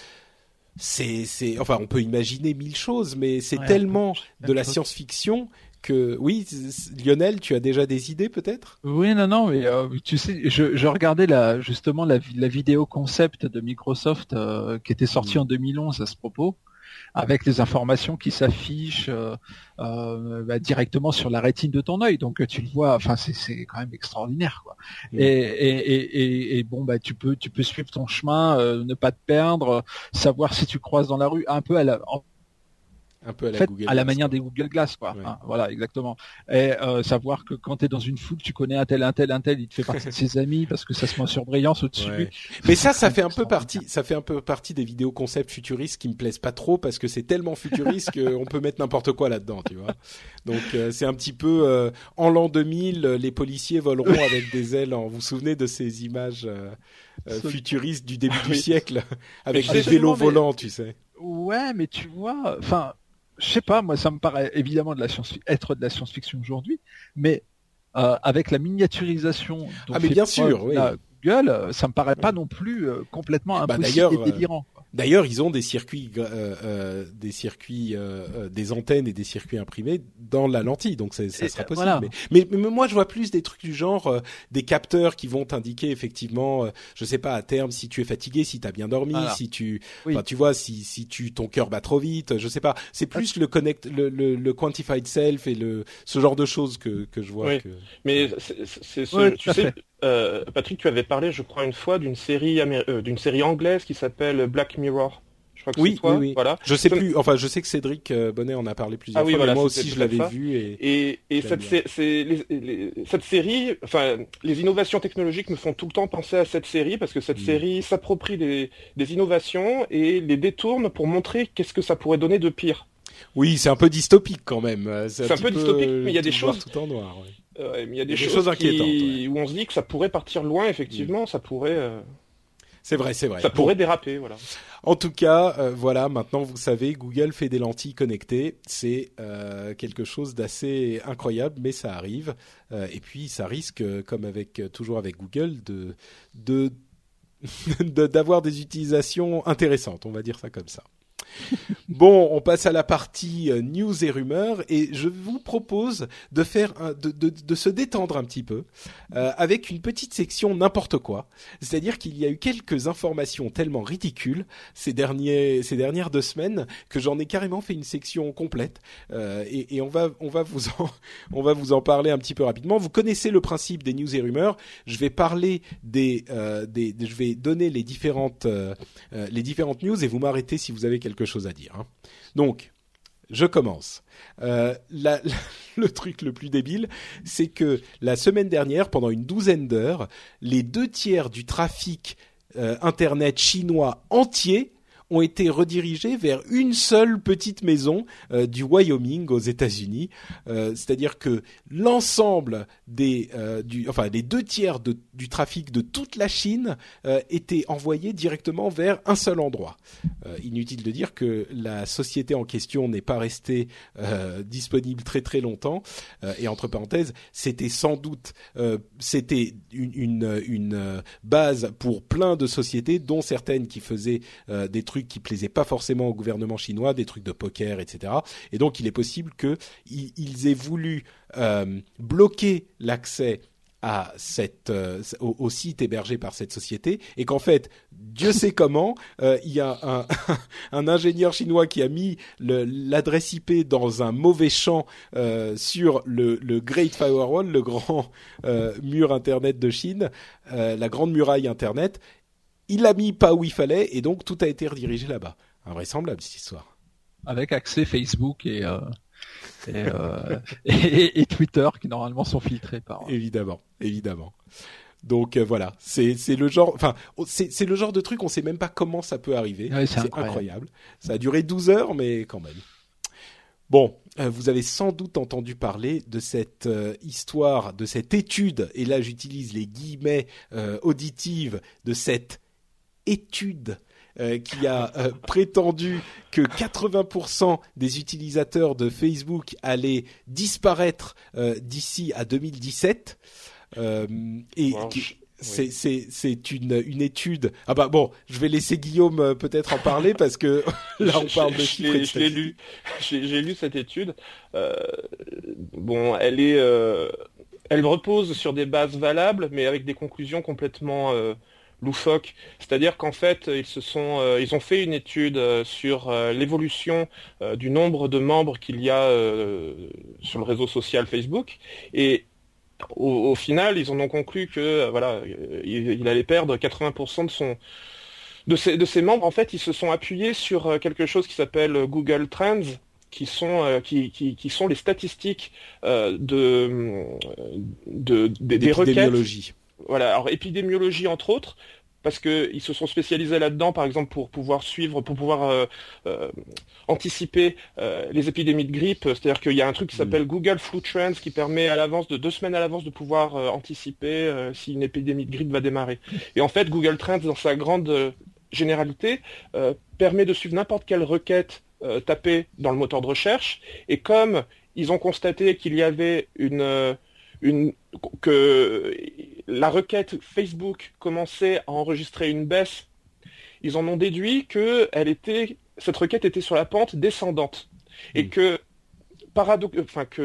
C'est, enfin, on peut imaginer mille choses, mais c'est tellement de la science-fiction que, oui, Lionel, tu as déjà des idées peut-être? Oui, non, non, mais euh, tu sais, je, regardais la, justement la, vidéo concept de Microsoft euh, qui était sortie mm. en 2011 à ce propos avec les informations qui s'affichent euh, euh, bah, directement sur la rétine de ton œil. Donc tu le vois, enfin c'est quand même extraordinaire quoi. Et, et, et, et, bon bah tu peux tu peux suivre ton chemin, euh, ne pas te perdre, savoir si tu croises dans la rue un peu à la, un peu à la, à la manière des Google Glass, quoi. Hein, voilà, exactement. Et euh, savoir que quand tu es dans une foule, tu connais un tel, un tel, un tel, il te fait partie de ses amis parce que ça se met en surbrillance au-dessus. Mais ça, ça fait un peu partie, ça fait un peu partie des vidéos concept futuristes qui me plaisent pas trop parce que c'est tellement futuriste qu'on peut mettre n'importe quoi là-dedans, tu vois. Donc euh, c'est un petit peu euh, en l'an 2000, les policiers voleront avec des ailes. En... Vous vous souvenez de ces images futuristes du début du siècle avec des vélos volants, tu sais? Ouais, mais tu vois, enfin, je sais pas, moi ça me paraît évidemment de la science être de la science-fiction aujourd'hui, mais euh, avec la miniaturisation ah mais bien sûr, oui. Google, euh, ça me paraît pas non plus euh, complètement bah, impossible et délirant. D'ailleurs, ils ont des circuits, euh, euh, des circuits, euh, des antennes et des circuits imprimés dans la lentille, donc ça sera possible. Mais, mais, moi, je vois plus des trucs du genre des capteurs qui vont t'indiquer effectivement, je sais pas à terme si tu es fatigué, si tu as bien dormi, si tu, tu vois, si si tu ton cœur bat trop vite, je sais pas. C'est plus le connect, le, le, quantified self et le ce genre de choses que que je vois. Que... Mais c'est tu sais. Euh, Patrick, tu avais parlé, je crois, une fois d'une série euh, d'une série anglaise qui s'appelle Black Mirror. Je crois que oui, toi. oui, oui. Voilà. Je sais plus. Enfin, je sais que Cédric euh, Bonnet en a parlé plusieurs ah, oui, fois. Voilà, moi aussi, je l'avais vu. Et, et, cette, cette série, enfin, les innovations technologiques me font tout le temps penser à cette série parce que cette mm. série s'approprie des, des innovations et les détourne pour montrer qu'est-ce que ça pourrait donner de pire. Oui, c'est un peu dystopique quand même. C'est un, peu dystopique, mais il y a des choses tout en noir. Ouais il y a des, choses, inquiétantes où on se dit que ça pourrait partir loin. Effectivement, mm. ça pourrait. Euh, c'est vrai, c'est vrai. Ça pourrait déraper, voilà. En tout cas, euh, voilà, maintenant vous savez, Google fait des lentilles connectées. C'est euh, quelque chose d'assez incroyable, mais ça arrive. et puis, ça risque, comme avec toujours avec Google, de de d'avoir des utilisations intéressantes. On va dire ça comme ça bon, on passe à la partie euh, news et rumeurs et je vous propose de faire de, de, se détendre un petit peu euh, avec une petite section n'importe quoi. C'est-à-dire qu'il y a eu quelques informations tellement ridicules ces derniers ces dernières deux semaines que j'en ai carrément fait une section complète euh, et, on va on va vous en on va vous en parler un petit peu rapidement. Vous connaissez le principe des news et rumeurs. Je vais parler des, des, je vais donner les différentes les différentes news et vous m'arrêtez si vous avez quelque chose à dire. Hein. Donc, je commence. Euh, le truc le plus débile, c'est que la semaine dernière, pendant une douzaine d'heures, les deux tiers du trafic euh, Internet chinois entier ont été redirigés vers une seule petite maison euh, du Wyoming aux États-Unis. Euh, c'est-à-dire que l'ensemble des, euh, enfin les deux tiers du trafic de toute la Chine étaient envoyés directement vers un seul endroit. inutile de dire que la société en question n'est pas restée disponible très très longtemps. et entre parenthèses, c'était sans doute c'était une, une base pour plein de sociétés, dont certaines qui faisaient des trucs qui plaisaient pas forcément au gouvernement chinois, des trucs de poker, etc. Et donc il est possible qu'ils ils aient voulu euh, bloquer l'accès à cette euh, au, site hébergé par cette société et qu'en fait Dieu sait comment euh, il y a un, un, ingénieur chinois qui a mis l'adresse IP dans un mauvais champ sur le, le, Great Firewall le grand mur internet de Chine la grande muraille internet il l'a mis pas où il fallait et donc tout a été redirigé là-bas. Invraisemblable cette histoire. Avec accès Facebook et, euh, euh, et, et, Twitter qui normalement sont filtrés par. Évidemment, évidemment. Donc euh, voilà, c'est le genre, enfin c'est le genre de truc on sait même pas comment ça peut arriver. Ouais, c'est c'est incroyable. incroyable. Ça a duré 12 heures, mais quand même. Bon, euh, vous avez sans doute entendu parler de cette euh, histoire, de cette étude, et là j'utilise les guillemets euh, auditives de cette étude euh, qui a euh, prétendu que 80% des utilisateurs de Facebook allaient disparaître euh, d'ici à 2017. Euh, et Wow, qui- c'est c'est c'est une une étude. Ah bah bon, je vais laisser Guillaume euh, peut-être en parler parce que là on parle de chiffres. Je l'ai lu. J'ai j'ai lu cette étude. Euh, bon, elle est, euh, elle repose sur des bases valables, mais avec des conclusions complètement loufoques. C'est-à-dire qu'en fait, ils se sont, euh, ils ont fait une étude euh, sur euh, l'évolution euh, du nombre de membres qu'il y a euh, sur le réseau social Facebook, et au, au final, ils en ont conclu que voilà, il, il allait perdre 80% de son de ses, de ses membres. En fait, ils se sont appuyés sur quelque chose qui s'appelle Google Trends, qui sont euh, qui, qui, qui sont les statistiques euh, de, de des, des requêtes. Voilà, alors épidémiologie entre autres, parce que ils se sont spécialisés là-dedans, par exemple pour pouvoir suivre, pour pouvoir euh, euh, anticiper euh, les épidémies de grippe. C'est-à-dire qu'il y a un truc qui s'appelle Google Flu Trends qui permet à l'avance de deux semaines à l'avance de pouvoir euh, anticiper euh, si une épidémie de grippe va démarrer. Et en fait, Google Trends, dans sa grande généralité, euh, permet de suivre n'importe quelle requête euh, tapée dans le moteur de recherche. Et comme ils ont constaté qu'il y avait une une, que la requête Facebook commençait à enregistrer une baisse, ils en ont déduit que elle était, cette requête était sur la pente descendante. Et Mm. que, paradoxe, enfin que,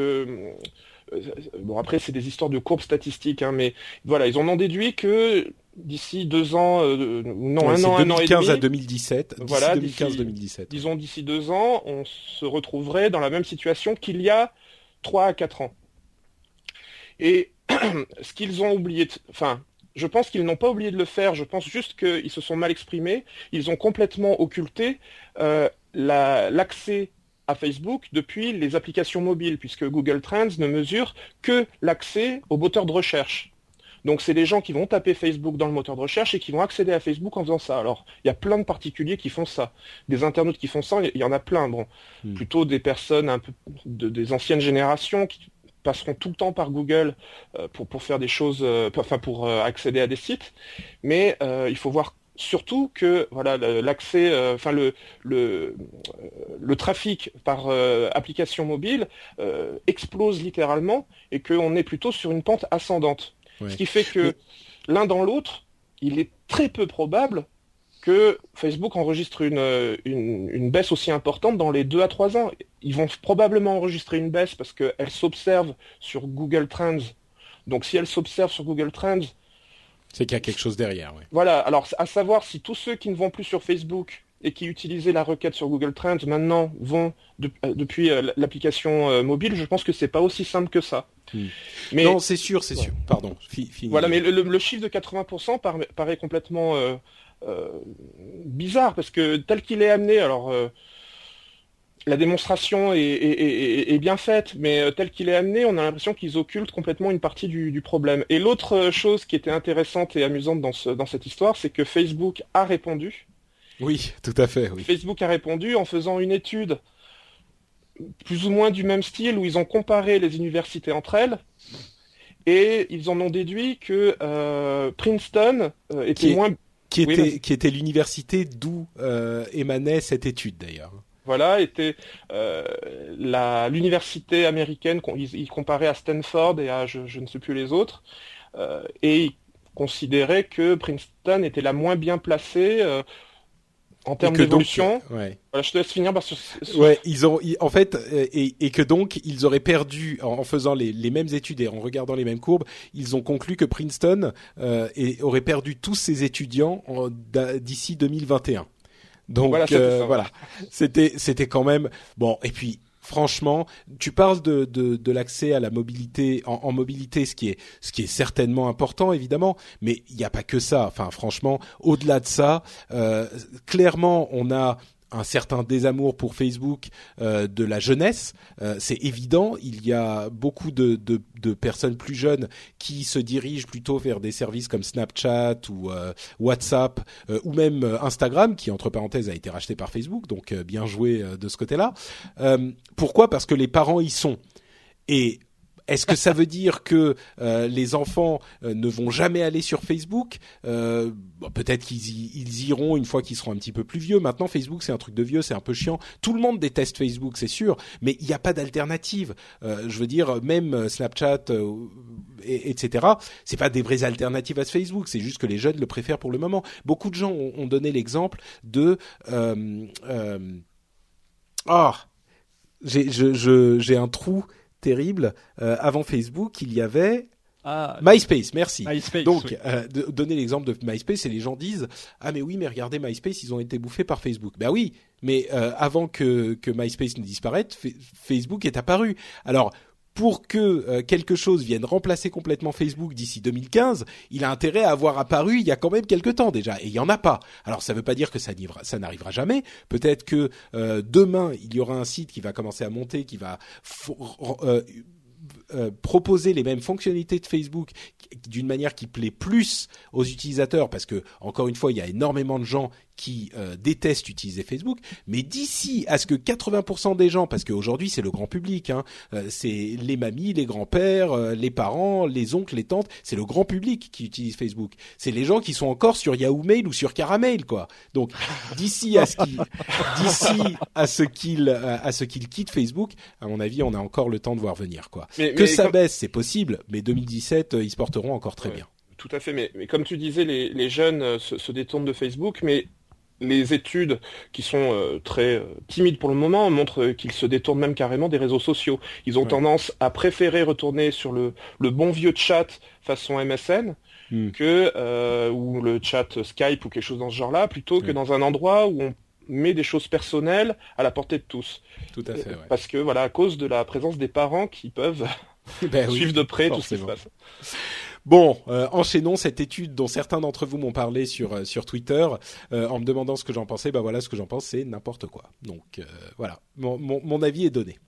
euh, bon après c'est des histoires de courbes statistiques, hein, mais voilà, ils en ont déduit que d'ici deux ans, euh, non, Ouais, un an, un an et 2015 à demi, 2017. D'ici Voilà, 2015-2017. disons d'ici deux ans, on se retrouverait dans la même situation qu'il y a trois à quatre ans. Et ce qu'ils ont oublié, de... enfin, je pense qu'ils n'ont pas oublié de le faire, je pense juste qu'ils se sont mal exprimés, ils ont complètement occulté euh, la- l'accès à Facebook depuis les applications mobiles, puisque Google Trends ne mesure que l'accès au moteur de recherche. Donc c'est les gens qui vont taper Facebook dans le moteur de recherche et qui vont accéder à Facebook en faisant ça. Alors, il y a plein de particuliers qui font ça. Des internautes qui font ça, il y en a plein. Bon, Hmm. plutôt des personnes un peu de- des anciennes générations qui passeront tout le temps par Google euh, pour, pour faire des choses, euh, enfin pour euh, accéder à des sites. Mais euh, il faut voir surtout que voilà l'accès, euh, enfin le le le trafic par euh, application mobile euh, explose littéralement et qu'on est plutôt sur une pente ascendante. Ouais. Ce qui fait que l'un dans l'autre, il est très peu probable que Facebook enregistre une, euh, une, une baisse aussi importante dans les deux à trois ans. Ils vont probablement enregistrer une baisse parce qu'elle s'observe sur Google Trends. Donc si elle s'observe sur Google Trends, C'est qu'il y a quelque chose derrière. Ouais. voilà, alors à savoir si tous ceux qui ne vont plus sur Facebook et qui utilisaient la requête sur Google Trends maintenant vont de- euh, depuis euh, l'application euh, mobile, je pense que c'est pas aussi simple que ça. Hmm. Mais Non, c'est sûr, c'est sûr. Pardon. fini. voilà, mais le, le- le chiffre de 80% par- paraît complètement bizarre parce que tel qu'il est amené, alors euh, la démonstration est, est- est- est bien faite, mais euh, tel qu'il est amené, on a l'impression qu'ils occultent complètement une partie du, du problème. Et l'autre euh, chose qui était intéressante et amusante dans, ce- dans cette histoire, c'est que Facebook a répondu. Oui, tout à fait. Oui. Facebook a répondu en faisant une étude plus ou moins du même style où ils ont comparé les universités entre elles et ils en ont déduit que euh, Princeton euh, était moins Qui était vas-y. qui était l'université d'où euh, émanait cette étude d'ailleurs. voilà était euh, l'université américaine ils, ils comparaient à Stanford et à je, je ne sais plus les autres euh, et ils considéraient que Princeton était la moins bien placée en termes d'évolution. Ouais. Voilà, je te laisse finir parce que Ouais, ils ont, ils- en fait, euh, et, et que donc ils auraient perdu en, en faisant les, les mêmes études et en regardant les mêmes courbes, ils ont conclu que Princeton euh, et, aurait perdu tous ses étudiants d'ici 2021. Donc Voilà, euh, voilà, c'était c'était quand même bon. Et puis franchement, tu parles de de, l'accès à la mobilité en, en mobilité, ce qui est ce qui est certainement important évidemment, mais il n'y a pas que ça. Enfin franchement, au-delà de ça, euh, clairement on a un certain désamour pour Facebook euh, de la jeunesse. Euh, c'est évident, il y a beaucoup de, de, de, personnes plus jeunes qui se dirigent plutôt vers des services comme Snapchat ou euh, WhatsApp ou même Instagram, qui entre parenthèses a été racheté par Facebook, donc bien joué de ce côté-là. pourquoi? Parce que les parents y sont. Et est-ce que ça veut dire que euh, les enfants euh, ne vont jamais aller sur Facebook? Euh, Peut-être qu'ils ils iront une fois qu'ils seront un petit peu plus vieux. Maintenant, Facebook, c'est un truc de vieux, c'est un peu chiant. Tout le monde déteste Facebook, c'est sûr, mais il n'y a pas d'alternative. je veux dire, même Snapchat, et, etc. C'est pas des vraies alternatives à Facebook. C'est juste que les jeunes le préfèrent pour le moment. Beaucoup de gens ont, ont donné l'exemple de ah, j'ai un trou terrible. Euh, avant Facebook, il y avait ah, MySpace, merci. Donc, euh, donner l'exemple de MySpace, et les gens disent ah mais oui, mais regardez MySpace, ils ont été bouffés par Facebook. Ben oui, mais euh, avant que que MySpace ne disparaisse, Facebook est apparu. Alors pour que euh, quelque chose vienne remplacer complètement Facebook d'ici 2015, il a intérêt à avoir apparu il y a quand même quelques temps déjà, et il y en a pas. Alors ça ne veut pas dire que ça n'arrivera jamais. Peut-être que euh, demain il y aura un site qui va commencer à monter, qui va euh, euh, proposer les mêmes fonctionnalités de Facebook d'une manière qui plaît plus aux utilisateurs, parce que encore une fois, il y a énormément de gens qui euh, détestent utiliser Facebook, mais d'ici à ce que 80% des gens, parce qu'aujourd'hui c'est le grand public, hein, euh, c'est les mamies, les grands-pères, les parents, les oncles, les tantes, c'est le grand public qui utilise Facebook. C'est les gens qui sont encore sur Yahoo Mail ou sur Caramel, quoi. Donc d'ici à ce qu'ils, d'ici à ce qu'ils, à ce qu'ils quittent Facebook, à mon avis, on a encore le temps de voir venir, quoi que ça baisse, c'est possible, mais 2017, euh, ils se porteront encore très bien. Tout à fait, mais, comme tu disais, les, jeunes euh, se, détournent de Facebook, mais les études qui sont euh, très timides pour le moment montrent qu'ils se détournent même carrément des réseaux sociaux. Ils ont tendance à préférer retourner sur le, bon vieux chat façon MSN hmm. que ou le chat Skype ou quelque chose dans ce genre-là, plutôt que dans un endroit où on met des choses personnelles à la portée de tous. Tout à fait. Parce que voilà, à cause de la présence des parents qui peuvent ben suivre de près tout ce qui se passe. Bon, euh, enchaînons cette étude dont certains d'entre vous m'ont parlé sur euh, sur Twitter euh, en me demandant ce que j'en pensais. Bah voilà, ce que j'en pense, c'est n'importe quoi. Donc voilà, mon, mon, mon, avis est donné.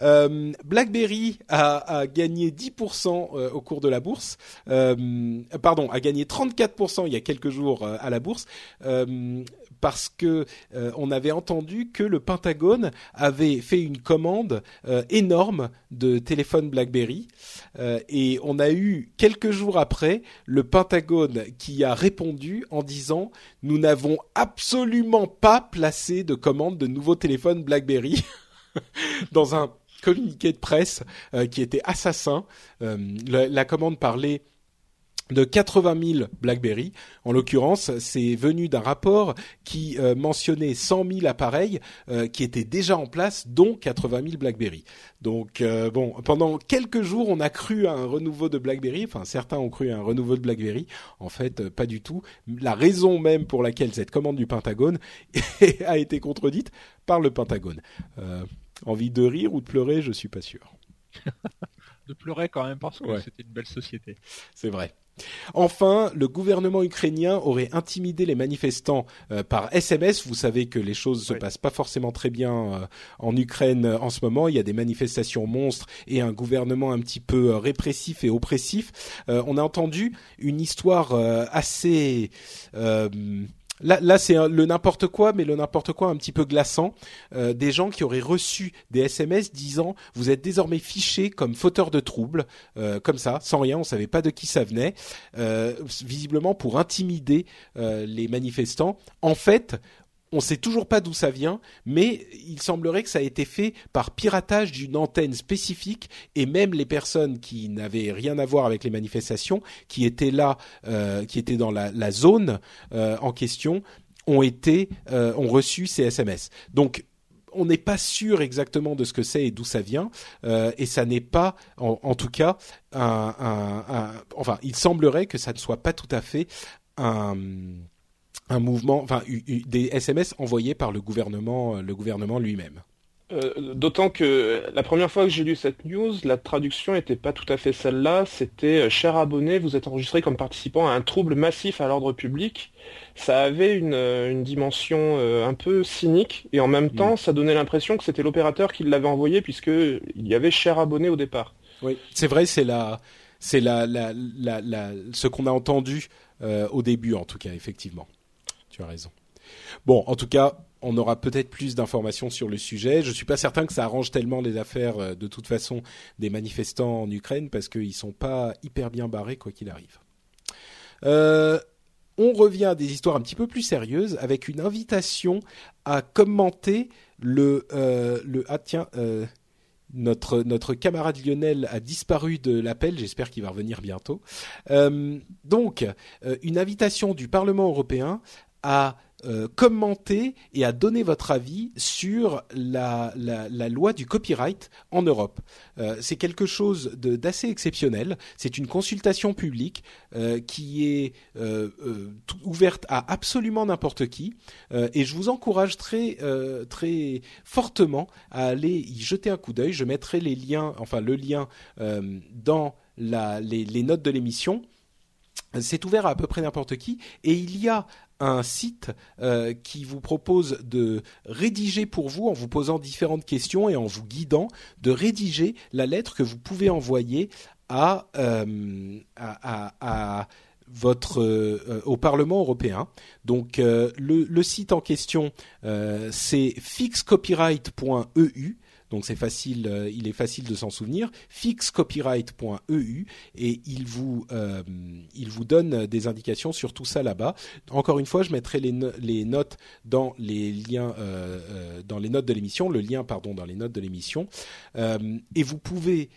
BlackBerry a, a, gagné 10% au cours de la bourse. pardon, a gagné 34% il y a quelques jours à la bourse parce que euh, on avait entendu que le Pentagone avait fait une commande euh, énorme de téléphone BlackBerry euh, et on a eu quelques jours après le Pentagone qui a répondu en disant nous n'avons absolument pas placé de commande de nouveaux téléphones BlackBerry dans un communiqué de presse qui était assassin. la, commande parlait de 80 000 BlackBerry. En l'occurrence, c'est venu d'un rapport qui euh, mentionnait 100 000 appareils euh, qui étaient déjà en place, dont 80 000 BlackBerry. Donc euh, bon, pendant quelques jours, on a cru à un renouveau de BlackBerry. Enfin, certains ont cru à un renouveau de BlackBerry. En fait, pas du tout. La raison même pour laquelle cette commande du Pentagone a été contredite par le Pentagone. envie de rire ou de pleurer, je suis pas sûr. de pleurer quand même parce que c'était une belle société. C'est vrai. Enfin, le gouvernement ukrainien aurait intimidé les manifestants euh, par SMS. Vous savez que les choses se passent pas forcément très bien euh, en Ukraine euh, en ce moment. Il y a des manifestations monstres et un gouvernement un petit peu répressif et oppressif. on a entendu une histoire assez Là, c'est le n'importe quoi, mais le n'importe quoi un petit peu glaçant. Euh, des gens qui auraient reçu des SMS disant vous êtes désormais fiché comme fauteur de troubles, euh, comme ça, sans rien, on savait pas de qui ça venait, euh, visiblement pour intimider les manifestants. En fait, on sait toujours pas d'où ça vient, mais il semblerait que ça a été fait par piratage d'une antenne spécifique et même les personnes qui n'avaient rien à voir avec les manifestations, qui étaient là, euh, qui étaient dans la, zone euh, en question, ont été, euh, ont reçu ces SMS. Donc on n'est pas sûr exactement de ce que c'est et d'où ça vient, et ça n'est pas, en, tout cas, un, enfin, il semblerait que ça ne soit pas tout à fait un un mouvement, enfin des SMS envoyés par le gouvernement, euh, le gouvernement lui-même. Euh, d'autant que la première fois que j'ai lu cette news, la traduction n'était pas tout à fait celle-là. C'était cher abonné, vous êtes enregistré comme participant à un trouble massif à l'ordre public. Ça avait une, dimension un peu cynique et en même mm. temps, ça donnait l'impression que c'était l'opérateur qui l'avait envoyé puisque il y avait cher abonné au départ. Oui, c'est vrai, c'est la, c'est la, la, la, ce qu'on a entendu au début en tout cas, effectivement. Tu as raison. Bon, en tout cas, on aura peut-être plus d'informations sur le sujet. Je ne suis pas certain que ça arrange tellement les affaires euh, de toute façon des manifestants en Ukraine parce qu'ils sont pas hyper bien barrés quoi qu'il arrive. Euh, on revient à des histoires un petit peu plus sérieuses avec une invitation à commenter le euh, le ah tiens notre notre camarade Lionel a disparu de l'appel. J'espère qu'il va revenir bientôt. donc une invitation du Parlement européen à euh, commenter et à donner votre avis sur la, la, loi du copyright en Europe. Euh, c'est quelque chose d'assez exceptionnel. C'est une consultation publique euh, qui est ouverte à absolument n'importe qui. et je vous encourage très, très fortement à aller y jeter un coup d'œil. Je mettrai les liens, enfin le lien dans les, les notes de l'émission c'est ouvert à à peu près n'importe qui et il y a un site euh, qui vous propose de rédiger pour vous, en vous posant différentes questions et en vous guidant, de rédiger la lettre que vous pouvez envoyer à, euh, votre euh, au Parlement européen. Donc le, le, site en question c'est fixcopyright.eu donc c'est facile, euh, il est facile de s'en souvenir. fixcopyright.eu et il vous euh, il vous donne des indications sur tout ça là-bas. Encore une fois, je mettrai les, les notes dans les liens euh, dans les notes de l'émission, le lien pardon dans les notes de l'émission. et vous pouvez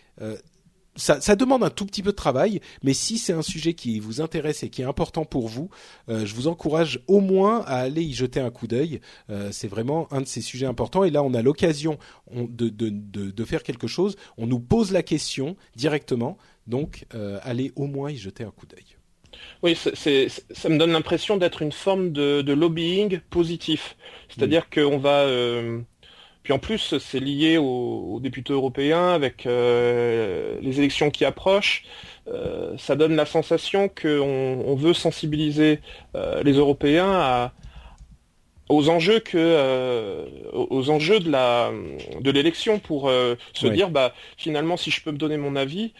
ça, ça, demande un tout petit peu de travail, mais si c'est un sujet qui vous intéresse et qui est important pour vous, euh, je vous encourage au moins à aller y jeter un coup d'œil. Euh, c'est vraiment un de ces sujets importants. Et là, on a l'occasion de, de, de, de, faire quelque chose. On nous pose la question directement, donc euh, allez au moins y jeter un coup d'œil. Oui, c'est, ça me donne l'impression d'être une forme de, lobbying positif. C'est-à-dire mm. qu'on va euh, puis en plus, c'est lié aux, députés européens avec euh, les élections qui approchent. Euh, ça donne la sensation qu'on on veut sensibiliser euh, les Européens aux enjeux que aux enjeux de la de l'élection pour se dire bah finalement si je peux me donner mon avis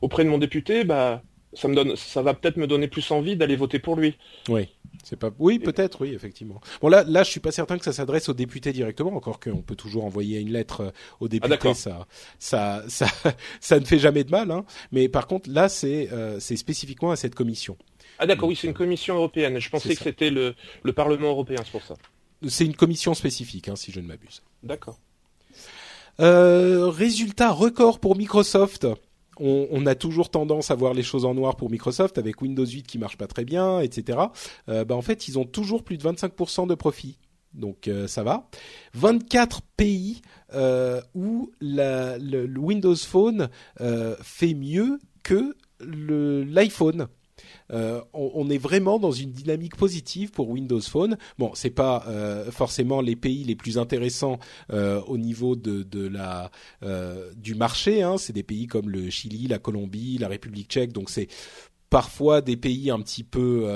auprès de mon député bah ça me donne ça va peut-être me donner plus envie d'aller voter pour lui. Oui. C'est pas. Oui, peut-être, oui, effectivement. Bon, là, là, je suis pas certain que ça s'adresse aux députés directement, encore qu'on peut toujours envoyer une lettre euh, aux ah, députés. ça, ça, ça, ça ne fait jamais de mal. Hein. Mais par contre, là, c'est, euh, c'est spécifiquement à cette commission. Ah d'accord, oui, c'est une commission européenne. Je pensais que c'était le, le Parlement européen, c'est pour ça. C'est une commission spécifique, hein, si je ne m'abuse. D'accord. Euh, résultat record pour Microsoft on, a toujours tendance à voir les choses en noir pour Microsoft avec Windows 8 qui marche pas très bien, etc. Euh, bah en fait, ils ont toujours plus de 25% de profit. Donc euh, ça va. 24 pays euh, où le, Windows Phone fait mieux que l'iPhone. Euh, on, est vraiment dans une dynamique positive pour Windows Phone. Bon, c'est pas euh, forcément les pays les plus intéressants euh, au niveau de, la du marché. Hein. C'est des pays comme le Chili, la Colombie, la République Tchèque. Donc c'est parfois des pays un petit peu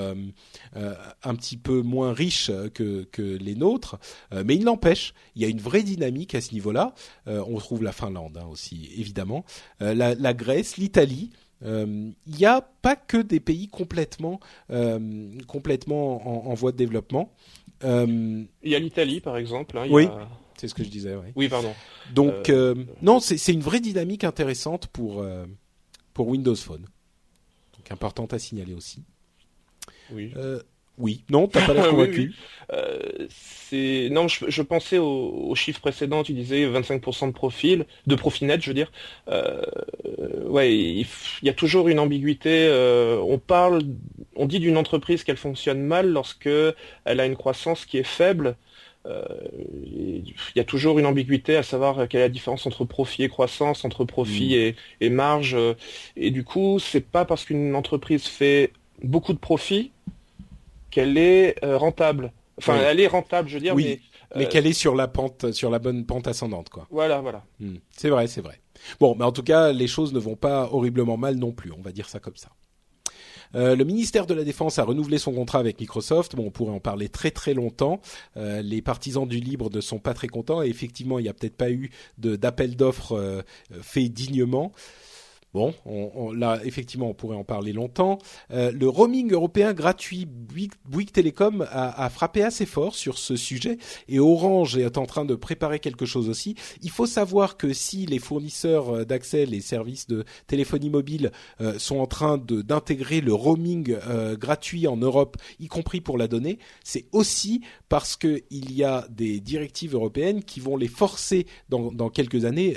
un petit peu moins riches que, les nôtres, mais il n'empêche, il y a une vraie dynamique à ce niveau-là. on trouve la Finlande hein, aussi, évidemment, la, Grèce, l'Italie il euh, n'y a pas que des pays complètement, euh, complètement en, voie de développement. Euh, il y a l'Italie, par exemple. Hein, oui. C'est ce que je disais. Oui, oui pardon. Donc, non, c'est une vraie dynamique intéressante pour, pour Windows Phone. Donc, importante à signaler aussi. Oui. Oui, non, t'as pas l'air convaincu. Euh, c'est non, je, pensais au, chiffre précédent. Tu disais 25% de profil, de profit net, je veux dire. Euh, ouais, il, y a toujours une ambiguïté. Euh, on parle, on dit d'une entreprise qu'elle fonctionne mal lorsque elle a une croissance qui est faible. il y a toujours une ambiguïté à savoir quelle est la différence entre profit et croissance, entre profit mm. et, et, marge. Et du coup, c'est pas parce qu'une entreprise fait beaucoup de profit qu'elle est euh, rentable. Enfin, elle est rentable, je veux dire, mais mais qu'elle est sur la pente, sur la bonne pente ascendante, quoi. Voilà, voilà. Hmm. C'est vrai, c'est vrai. Bon, mais en tout cas, les choses ne vont pas horriblement mal non plus. On va dire ça comme ça. Euh, le ministère de la Défense a renouvelé son contrat avec Microsoft. Bon, on pourrait en parler très très longtemps. Euh, les partisans du libre ne sont pas très contents et effectivement, il n'y a peut-être pas eu d'appel d'offres euh, fait dignement. Bon, on, là, effectivement, on pourrait en parler longtemps. Euh, le roaming européen gratuit, Bouygues, Telecom a, frappé assez fort sur ce sujet et Orange est en train de préparer quelque chose aussi. Il faut savoir que si les fournisseurs euh, d'accès, les services de téléphonie mobile euh, sont en train d'intégrer le roaming gratuit en Europe, y compris pour la donnée, c'est aussi parce qu'il y a des directives européennes qui vont les forcer dans, quelques années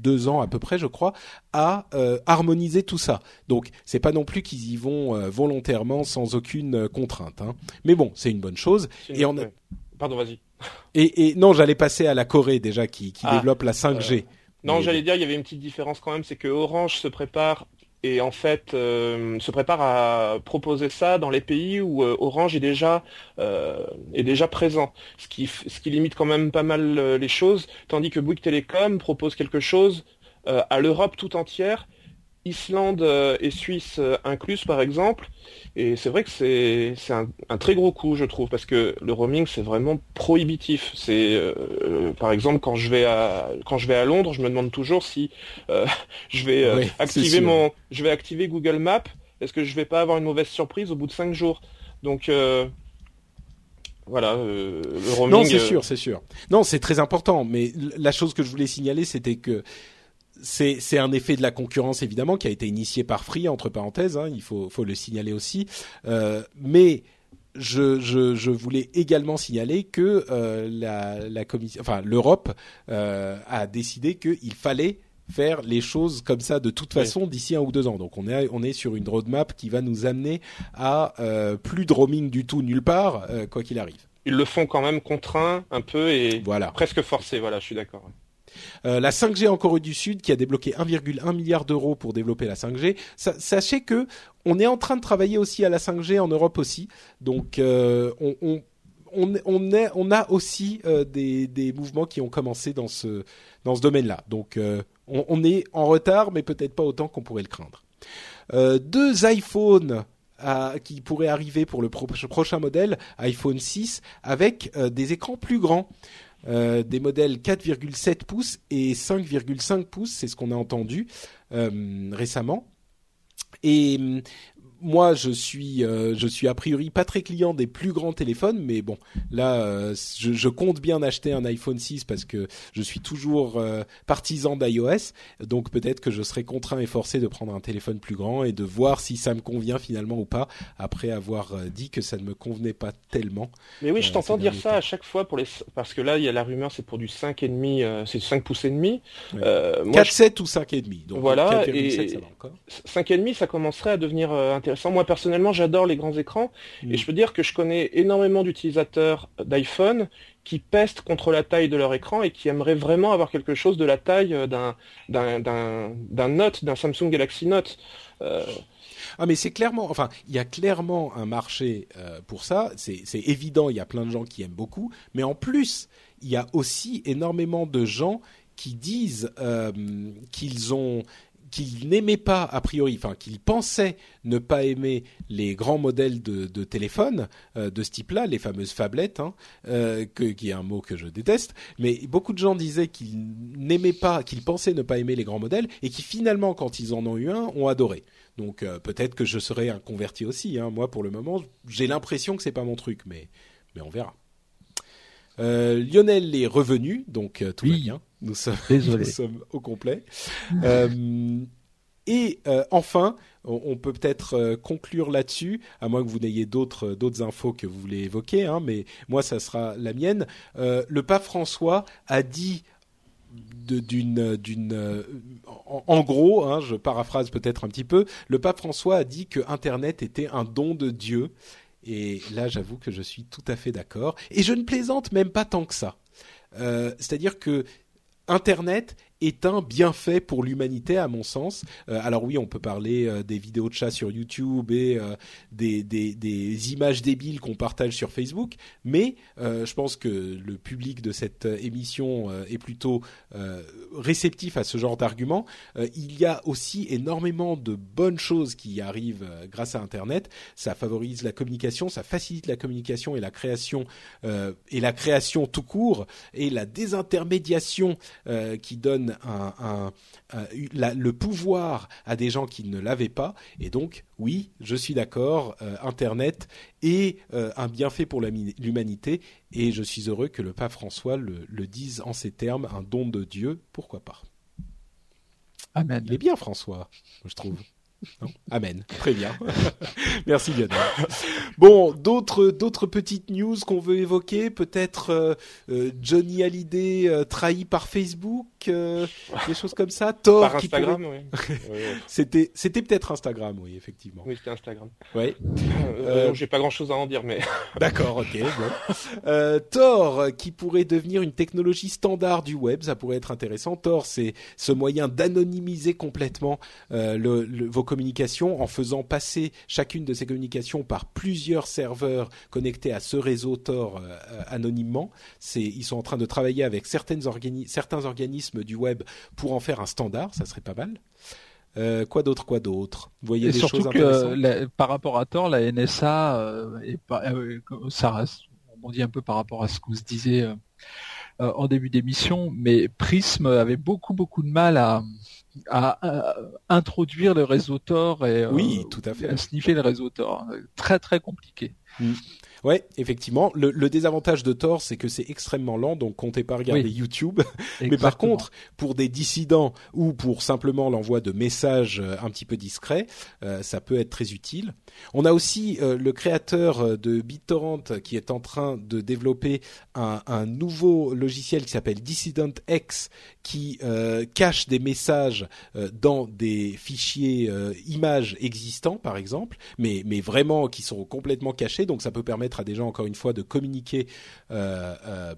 deux ans à peu près, je crois, à euh, harmoniser tout ça. Donc, c'est pas non plus qu'ils y vont euh, volontairement sans aucune euh, contrainte. Hein. Mais bon, c'est une bonne chose. Et on a... Pardon, vas-y. Et, et, non, j'allais passer à la Corée déjà qui, qui ah, développe la 5G. non, j'allais dire, il y avait une petite différence quand même, c'est que Orange se prépare et en fait euh, se prépare à proposer ça dans les pays où euh, Orange est déjà euh, est déjà présent, ce qui ce qui limite quand même pas mal les choses, tandis que Bouygues Telecom propose quelque chose à l'Europe tout entière Islande euh, et Suisse euh, incluses par exemple. Et c'est vrai que c'est un, un, très gros coup, je trouve, parce que le roaming c'est vraiment prohibitif. C'est euh, par exemple quand je vais à quand je vais à Londres, je me demande toujours si je vais activer mon je vais activer Google Maps. Est-ce que je vais pas avoir une mauvaise surprise au bout de cinq jours? Donc voilà, le roaming. Non, c'est sûr, c'est sûr. Non, c'est très important. Mais la chose que je voulais signaler, c'était que c'est un effet de la concurrence évidemment qui a été initié par Free entre parenthèses, hein, il faut, faut le signaler aussi. Euh, mais je, je, je, voulais également signaler que euh, la, la commission, enfin l'Europe euh, a décidé qu'il fallait faire les choses comme ça de toute façon d'ici un ou deux ans. Donc on est on est sur une roadmap qui va nous amener à plus de roaming du tout nulle part quoi qu'il arrive. Ils le font quand même contraint un peu et voilà. presque forcé. Voilà, je suis d'accord. Euh, la 5G en Corée du Sud qui a débloqué 1,1 milliard d'euros pour développer la 5G. sachez que on est en train de travailler aussi à la 5G en Europe aussi. Donc euh, on, a aussi euh, des, mouvements qui ont commencé dans ce, domaine-là. Donc on, est en retard, mais peut-être pas autant qu'on pourrait le craindre. Deux iPhones qui pourraient arriver pour le pro prochain modèle, iPhone 6, avec des écrans plus grands. Euh, des modèles 4,7 pouces et 5,5 pouces, c'est ce qu'on a entendu euh, récemment. Et moi, je suis, euh, je suis a priori pas très client des plus grands téléphones, mais bon, là, euh, je, je, compte bien acheter un iPhone 6 parce que je suis toujours euh, partisan d'iOS, donc peut-être que je serai contraint et forcé de prendre un téléphone plus grand et de voir si ça me convient finalement ou pas, après avoir dit que ça ne me convenait pas tellement. Mais oui, je t'entends dire ça à chaque fois pour les, parce que là, il y a la rumeur, c'est pour du 5 et demi, c'est 5 pouces et demi. Ouais. 4,7 ou 5 et demi. Donc voilà, 4, et 7, ça va encore. 5 et demi, ça commencerait à devenir intéressant moi personnellement, j'adore les grands écrans et mm. je peux dire que je connais énormément d'utilisateurs d'iPhone qui pestent contre la taille de leur écran et qui aimeraient vraiment avoir quelque chose de la taille d'un d'un d'un Note, d'un Samsung Galaxy Note. Euh... Ah mais c'est clairement, enfin, il y a clairement un marché euh, pour ça. C'est évident, il y a plein de gens qui aiment beaucoup, mais en plus, il y a aussi énormément de gens qui disent euh, qu'ils ont qu'il n'aimait pas a priori, enfin qu'il pensait ne pas aimer les grands modèles de, de téléphone euh, de ce type-là, les fameuses phablettes, hein, euh, que, qui est un mot que je déteste. Mais beaucoup de gens disaient qu'ils n'aimaient pas, qu'ils pensaient ne pas aimer les grands modèles et qui finalement, quand ils en ont eu un, ont adoré. Donc euh, peut-être que je serai un converti aussi. Hein. Moi, pour le moment, j'ai l'impression que c'est pas mon truc, mais mais on verra. Euh, Lionel est revenu, donc euh, tout oui. va bien. Nous sommes, nous sommes au complet. euh, et euh, enfin, on, on peut peut-être conclure là-dessus, à moins que vous n'ayez d'autres d'autres infos que vous voulez évoquer, hein, mais moi, ça sera la mienne. le pape François a dit d'une d'une en, en, gros hein, je paraphrase peut-être un petit peu le pape François a dit que internet était un don de Dieu et là, j'avoue que je suis tout à fait d'accord. Et je ne plaisante même pas tant que ça. Euh, C'est-à-dire que Internet est un bienfait pour l'humanité à mon sens. Euh, alors oui, on peut parler euh, des vidéos de chat sur YouTube et euh, des, images débiles qu'on partage sur Facebook, mais je pense que le public de cette émission est plutôt réceptif à ce genre d'arguments. il y a aussi énormément de bonnes choses qui arrivent grâce à Internet. Ça favorise la communication, ça facilite la communication et la création et la création tout court et la désintermédiation qui donne un, le pouvoir à des gens qui ne l'avaient pas. Et donc, oui, je suis d'accord, euh, Internet est euh, un bienfait pour l'humanité. Et je suis heureux que le pape François le, le dise en ces termes, un don de Dieu, pourquoi pas. Amen. Il est bien, François, je trouve. Amen. Très bien. Merci Lionel. Bon, d'autres d'autres petites news qu'on veut évoquer, peut-être euh, euh, Johnny Hallyday euh, trahi par Facebook, des choses comme ça. Thor par Instagram, oui. c'était c'était peut-être Instagram, oui, effectivement. Oui, c'était Instagram. Oui. J'ai pas grand-chose à en dire, mais. D'accord, ok. Bon. Thor, qui pourrait devenir une technologie standard du web, ça pourrait être intéressant. Tor, c'est ce moyen d'anonymiser complètement le, le, vos communications en faisant passer chacune de ces communications par plusieurs serveurs connectés à ce réseau Tor euh, euh, anonymement. C'est, ils sont en train de travailler avec certaines certains organismes du web pour en faire un standard. Ça serait pas mal. Euh, quoi d'autre, quoi d'autre? Vous voyez des surtout choses que par rapport à Tor, la NSA, est pas, ça on dit un peu par rapport à ce qu'on se disait en début d'émission, mais Prism avait beaucoup beaucoup de mal à à, introduire le réseau Tor et oui, tout à fait. à sniffer le réseau Tor. Très très compliqué. Mm. Ouais, effectivement. Le, le désavantage de Tor, c'est que c'est extrêmement lent, donc comptez pas regarder YouTube. Mais par contre, pour des dissidents ou pour simplement l'envoi de messages euh, un petit peu discrets, euh, ça peut être très utile. On a aussi euh, le créateur de BitTorrent qui est en train de développer un, un nouveau logiciel qui s'appelle Dissident X, qui cache des messages dans des fichiers images existants, par exemple, mais mais vraiment qui sont complètement cachés. Donc ça peut permettre à des gens, encore une fois, de communiquer. Euh, euh,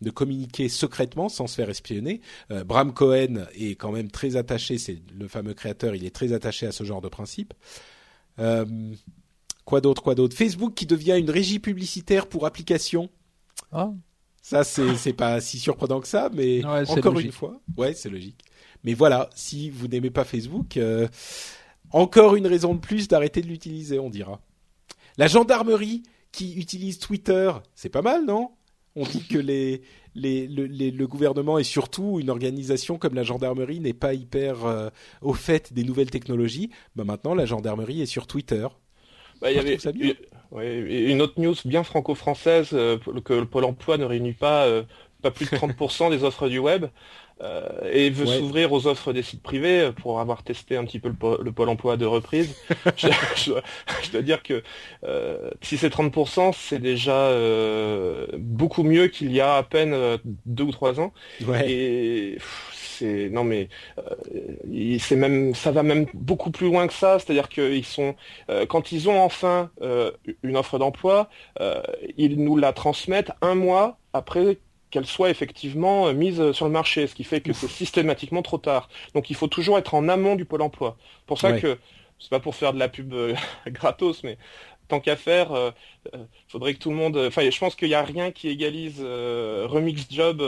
de communiquer secrètement sans se faire espionner. Euh, Bram Cohen est quand même très attaché, c'est le fameux créateur, il est très attaché à ce genre de principe. quoi d'autre, quoi d'autre? Facebook qui devient une régie publicitaire pour applications. Ah. Ça, c'est pas si surprenant que ça, mais encore une fois, ouais, c'est logique. Mais voilà, si vous n'aimez pas Facebook, encore une raison de plus d'arrêter de l'utiliser, on dira. La gendarmerie qui utilise Twitter, c'est pas mal, non? On dit que les, les, le, gouvernement et surtout une organisation comme la gendarmerie n'est pas hyper euh, au fait des nouvelles technologies. Bah maintenant, la gendarmerie est sur Twitter. Bah, y avait une autre news bien franco-française euh, que le Pôle Emploi ne réunit pas euh, pas plus de 30% des offres du web. Euh, et veut s'ouvrir aux offres des sites privés euh, pour avoir testé un petit peu le, pôle emploi de reprise. je, dois dire que euh, si c'est 30%, c'est déjà beaucoup mieux qu'il y a à peine deux ou trois ans. Et c'est non mais c'est même ça va même beaucoup plus loin que ça. C'est-à-dire qu'ils sont quand ils ont enfin une offre d'emploi, ils nous la transmettent un mois après qu'elle soit effectivement euh, mise sur le marché, ce qui fait que c'est systématiquement trop tard. Donc il faut toujours être en amont du pôle emploi. Pour ça que c'est pas pour faire de la pub euh, gratos, mais tant qu'à faire, il euh, faudrait que tout le monde. Enfin, je pense qu'il n'y a rien qui égalise Remix Job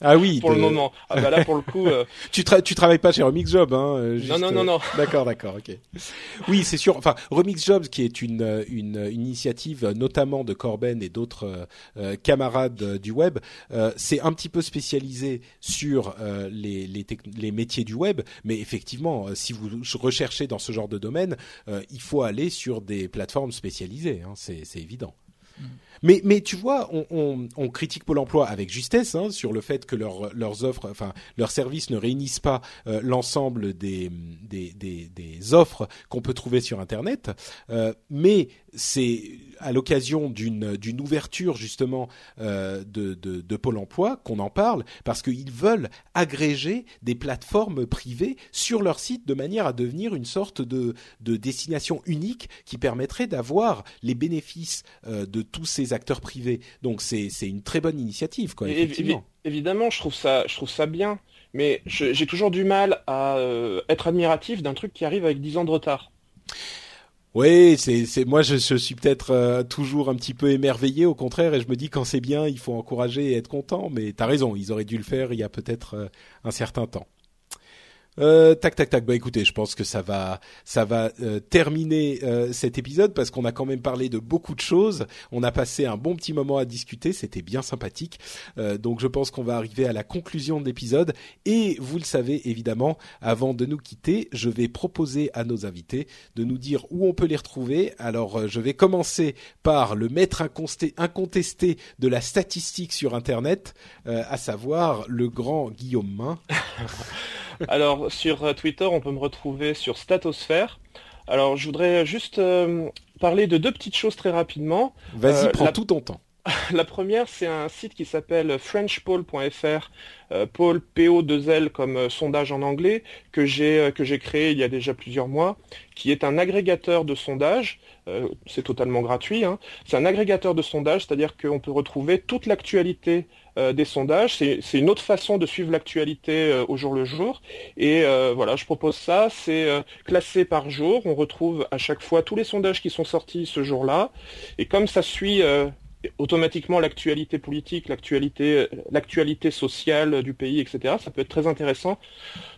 ah oui. Pour le moment. Ah bah là pour le coup. Euh, tu tu travailles pas chez Remix Job, hein euh, Non non non non. D'accord d'accord ok. Oui c'est sûr. Enfin Remix Jobs qui est une une, initiative notamment de Corben et d'autres euh, camarades du web, c'est un petit peu spécialisé sur les les, les métiers du web, mais effectivement si vous recherchez dans ce genre de domaine, il faut aller sur des plateformes spécialisées. Hein, c'est c'est évident. Mm. Mais, tu vois, on, critique Pôle Emploi avec justesse hein, sur le fait que leur, leurs offres, enfin leurs services ne réunissent pas euh, l'ensemble des, offres qu'on peut trouver sur Internet. Euh, mais c'est à l'occasion d'une ouverture justement euh, de, Pôle Emploi qu'on en parle parce qu'ils veulent agréger des plateformes privées sur leur site de manière à devenir une sorte de, de destination unique qui permettrait d'avoir les bénéfices de tous ces acteurs privés. Donc c'est une très bonne initiative quoi. Effectivement. évidemment, je trouve ça je trouve ça bien. mais j'ai toujours du mal à euh, être admiratif d'un truc qui arrive avec 10 ans de retard. Oui, c'est c'est moi je, suis peut-être euh, toujours un petit peu émerveillé au contraire et je me dis quand c'est bien il faut encourager et être content mais t'as raison ils auraient dû le faire il y a peut-être euh, un certain temps. Euh, tac tac tac. Bah écoutez, je pense que ça va ça va euh, terminer euh, cet épisode parce qu'on a quand même parlé de beaucoup de choses. On a passé un bon petit moment à discuter, c'était bien sympathique. donc je pense qu'on va arriver à la conclusion de l'épisode et vous le savez évidemment, avant de nous quitter, je vais proposer à nos invités de nous dire où on peut les retrouver. Alors je vais commencer par le maître incontesté de la statistique sur internet, à savoir le grand Guillaume Main. Alors sur euh, Twitter, on peut me retrouver sur Statosphère. Alors je voudrais juste euh, parler de deux petites choses très rapidement. Vas-y, euh, prends tout ton temps. La première, c'est un site qui s'appelle frenchpoll.fr, euh, Poll PO2L comme sondage en anglais, que j'ai que j'ai créé il y a déjà plusieurs mois, qui est un agrégateur de sondages. c'est totalement gratuit. Hein. C'est un agrégateur de sondages, c'est-à-dire qu'on peut retrouver toute l'actualité euh, des sondages. C'est une autre façon de suivre l'actualité euh, au jour le jour. Et euh, voilà, je propose ça. C'est classé par jour. On retrouve à chaque fois tous les sondages qui sont sortis ce jour-là. Et comme ça suit automatiquement l'actualité politique, l'actualité, l'actualité sociale du pays, etc. Ça peut être très intéressant.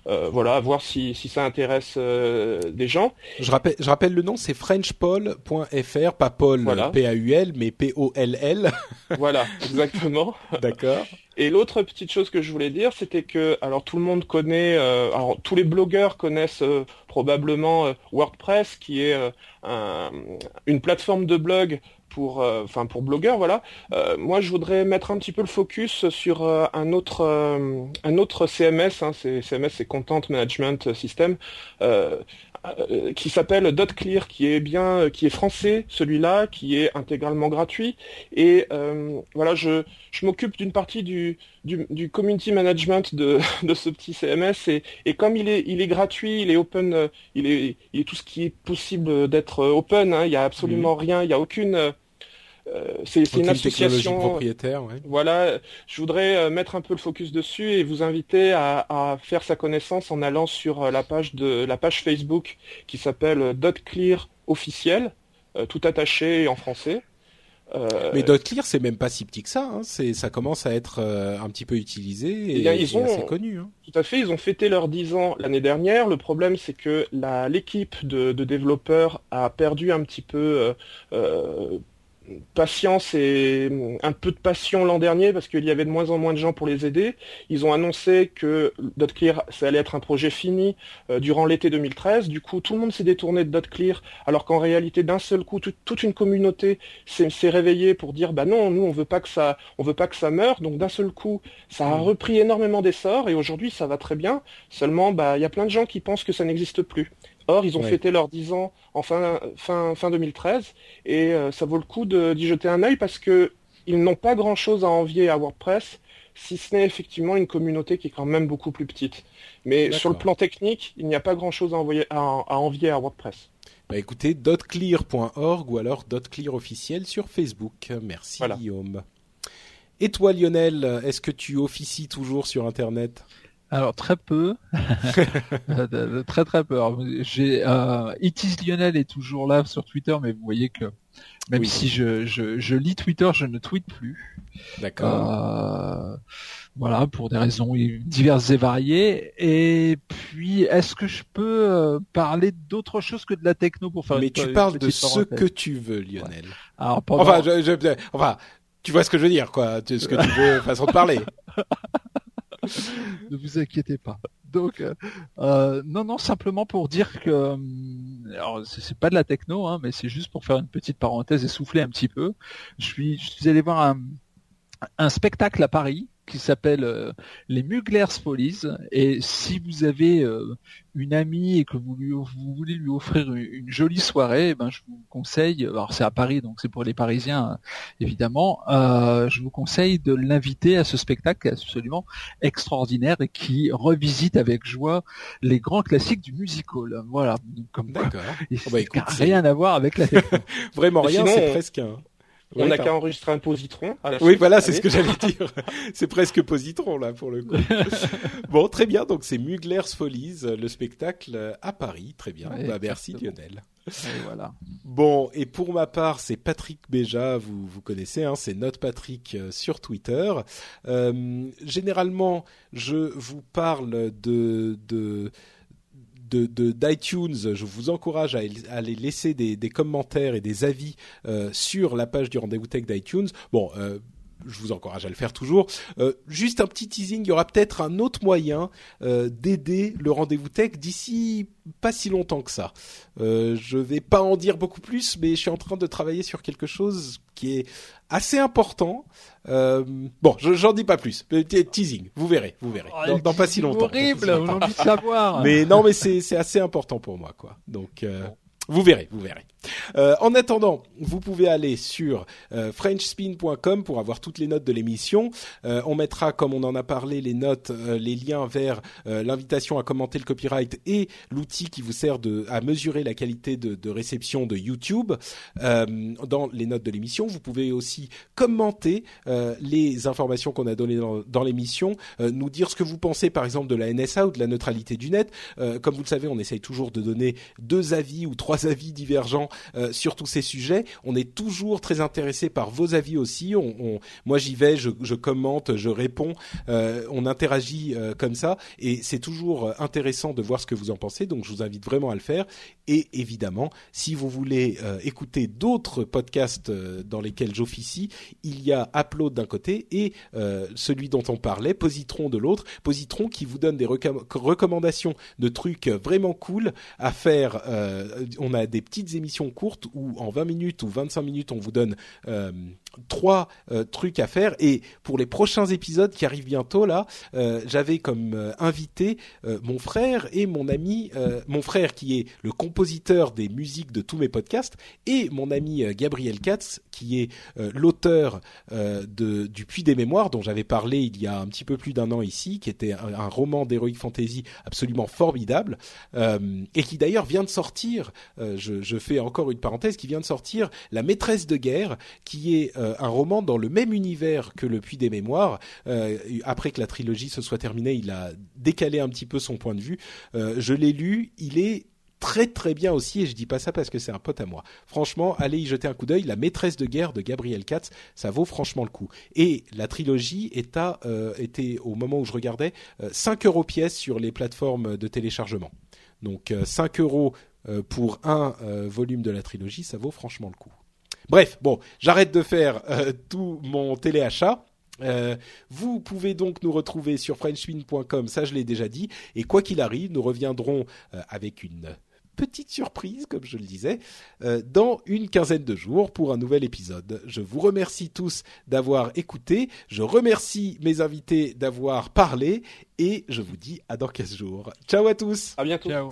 Euh, voilà, à voir si, si ça intéresse euh, des gens. Je rappelle, je rappelle le nom, c'est frenchpoll.fr, pas Paul P-A-U-L, mais P-O-L-L. voilà, exactement. D'accord. Et l'autre petite chose que je voulais dire, c'était que, alors tout le monde connaît, euh, alors tous les blogueurs connaissent probablement WordPress, qui est une plateforme de blog pour, euh, enfin pour blogueurs, voilà. Euh, moi, je voudrais mettre un petit peu le focus sur euh, un autre, un autre CMS. Hein, c'est CMS, c'est Content Management System. qui s'appelle DotClear, qui est bien, qui est français, celui-là, qui est intégralement gratuit. Et voilà, je, je m'occupe d'une partie du, du, du, community management de, de ce petit CMS. Et, et, comme il est, il est gratuit, il est open, il est, il est tout ce qui est possible d'être open. Hein, il n'y a absolument rien, il n'y a aucune euh, c'est une association propriétaire. Voilà, je voudrais euh, mettre un peu le focus dessus et vous inviter à, faire sa connaissance en allant sur euh, la page de la page Facebook qui s'appelle DotClear officiel, tout attaché en français. Mais DotClear, c'est même pas si petit que ça. Hein. C'est, ça commence à être un petit peu utilisé et, eh ils ont, assez connu. Hein. Tout à fait, ils ont fêté leurs 10 ans l'année dernière. Le problème, c'est que l'équipe de, développeurs a perdu un petit peu patience et un peu de passion l'an dernier parce qu'il y avait de moins en moins de gens pour les aider. Ils ont annoncé que DotClear, ça allait être un projet fini euh, durant l'été 2013. Du coup, tout le monde s'est détourné de DotClear alors qu'en réalité, d'un seul coup, toute une communauté s'est réveillée pour dire bah non, nous on veut pas que ça, on veut pas que ça meure. Donc d'un seul coup, ça a repris énormément d'essor et aujourd'hui ça va très bien. Seulement, bah il y a plein de gens qui pensent que ça n'existe plus. Or, ils ont fêté leurs 10 ans en fin, fin, fin 2013 et euh, ça vaut le coup d'y jeter un œil parce que ils n'ont pas grand-chose à envier à WordPress, si ce n'est effectivement une communauté qui est quand même beaucoup plus petite. Mais sur le plan technique, il n'y a pas grand-chose à, à, envier à WordPress. Bah écoutez, dotclear.org ou alors dotclear officiel sur Facebook. Merci Guillaume. Et toi Lionel, est-ce que tu officies toujours sur Internet? Alors très peu, euh, très très peu. J'ai euh, Itis Lionel est toujours là sur Twitter, mais vous voyez que même si je, je, je, lis Twitter, je ne tweete plus. D'accord. Euh, voilà, pour des raisons diverses et variées. Et puis, est-ce que je peux euh, parler d'autre chose que de la techno pour faire Mais tu parles de ce que tu veux, Lionel. Alors, enfin, je, enfin, tu vois ce que je veux dire, quoi. Ce que tu veux, façon de parler. Ne vous inquiétez pas. Donc, euh, euh, non, non, simplement pour dire que, euh, alors c'est pas de la techno, hein, mais c'est juste pour faire une petite parenthèse et souffler un petit peu. Je suis, je suis allé voir un, un spectacle à Paris qui s'appelle euh, les Muglers Police. Et si vous avez euh, une amie et que vous, lui, vous voulez lui offrir une, jolie soirée, eh ben je vous conseille. Alors c'est à Paris, donc c'est pour les Parisiens évidemment. Euh, je vous conseille de l'inviter à ce spectacle absolument extraordinaire et qui revisite avec joie les grands classiques du musical. Voilà. comme D'accord. Oh bah, rien à voir avec la. Vraiment rien. C'est presque un On n'a qu'à enregistrer un positron. à la Oui, voilà, c'est ce que j'allais dire. c'est presque positron là pour le coup. bon, très bien. Donc c'est Mugler's Follies, le spectacle à Paris. Très bien. Ouais, bah, merci. Lionel. Et voilà. Bon, et pour ma part, c'est Patrick Béja, vous vous connaissez, hein, c'est Note Patrick euh, sur Twitter. Euh, généralement, je vous parle de de de d'iTunes, je vous encourage à, aller laisser des, des commentaires et des avis euh, sur la page du rendez-vous tech d'iTunes. Bon, euh, je vous encourage à le faire toujours. Euh, juste un petit teasing, il y aura peut-être un autre moyen euh, d'aider le rendez-vous tech d'ici pas si longtemps que ça. Euh, je vais pas en dire beaucoup plus, mais je suis en train de travailler sur quelque chose qui est assez important. Euh, bon, je- j'en dis pas plus. Petit teasing, vous verrez, vous verrez. Dans, dans pas si longtemps. Horrible, on a envie de savoir. Mais non, mais c'est c'est assez important pour moi, quoi. Donc. euh, Vous verrez, vous verrez. Euh, en attendant, vous pouvez aller sur euh, frenchspin.com pour avoir toutes les notes de l'émission. Euh, on mettra, comme on en a parlé, les notes, les liens vers l'invitation à commenter le copyright et l'outil qui vous sert à mesurer la qualité de, réception de YouTube dans les notes de l'émission. Vous pouvez aussi commenter les informations qu'on a données dans, l'émission, nous dire ce que vous pensez, par exemple, de la NSA ou de la neutralité du net. Comme vous le savez, on essaye toujours de donner deux avis ou trois avis divergents euh, sur tous ces sujets. On est toujours très intéressé par vos avis aussi. Moi, j'y vais, je, commente, je réponds, euh, on interagit euh, comme ça, et c'est toujours intéressant de voir ce que vous en pensez. Donc, je vous invite vraiment à le faire. Et évidemment, si vous voulez écouter d'autres podcasts dans lesquels j'officie, il y a Upload d'un côté et celui dont on parlait, Positron de l'autre. Positron qui vous donne des recom- recommandations de trucs vraiment cool à faire. On a des petites émissions courtes où en 20 minutes ou 25 minutes, on vous donne euh, trois euh, trucs à faire. Et pour les prochains épisodes qui arrivent bientôt, là, euh, j'avais comme euh, invité mon frère et mon ami, mon frère qui est le compositeur des musiques de tous mes podcasts, et mon ami Gabriel Katz qui est l'auteur de du Puits des Mémoires dont j'avais parlé il y a un petit peu plus d'un an ici, qui était un, roman d'heroic fantasy absolument formidable et qui d'ailleurs vient de sortir. je, je fais encore une parenthèse, qui vient de sortir La Maîtresse de guerre, qui est euh, un roman dans le même univers que Le Puits des Mémoires. Euh, après que la trilogie se soit terminée, il a décalé un petit peu son point de vue. Euh, je l'ai lu, il est très très bien aussi et je dis pas ça parce que c'est un pote à moi. Franchement, allez y jeter un coup d'œil. La maîtresse de guerre de Gabriel Katz, ça vaut franchement le coup. Et la trilogie était au moment où je regardais euh, 5 euros pièce sur les plateformes de téléchargement. Donc euh, 5 euros pour un euh, volume de la trilogie, ça vaut franchement le coup. Bref, bon, j'arrête de faire euh, tout mon téléachat. Euh, vous pouvez donc nous retrouver sur frenchspin.com, ça je l'ai déjà dit. Et quoi qu'il arrive, nous reviendrons euh, avec une petite surprise, comme je le disais, euh, dans une quinzaine de jours pour un nouvel épisode. Je vous remercie tous d'avoir écouté, je remercie mes invités d'avoir parlé et je vous dis à dans 15 jours. Ciao à tous À bientôt. Ciao.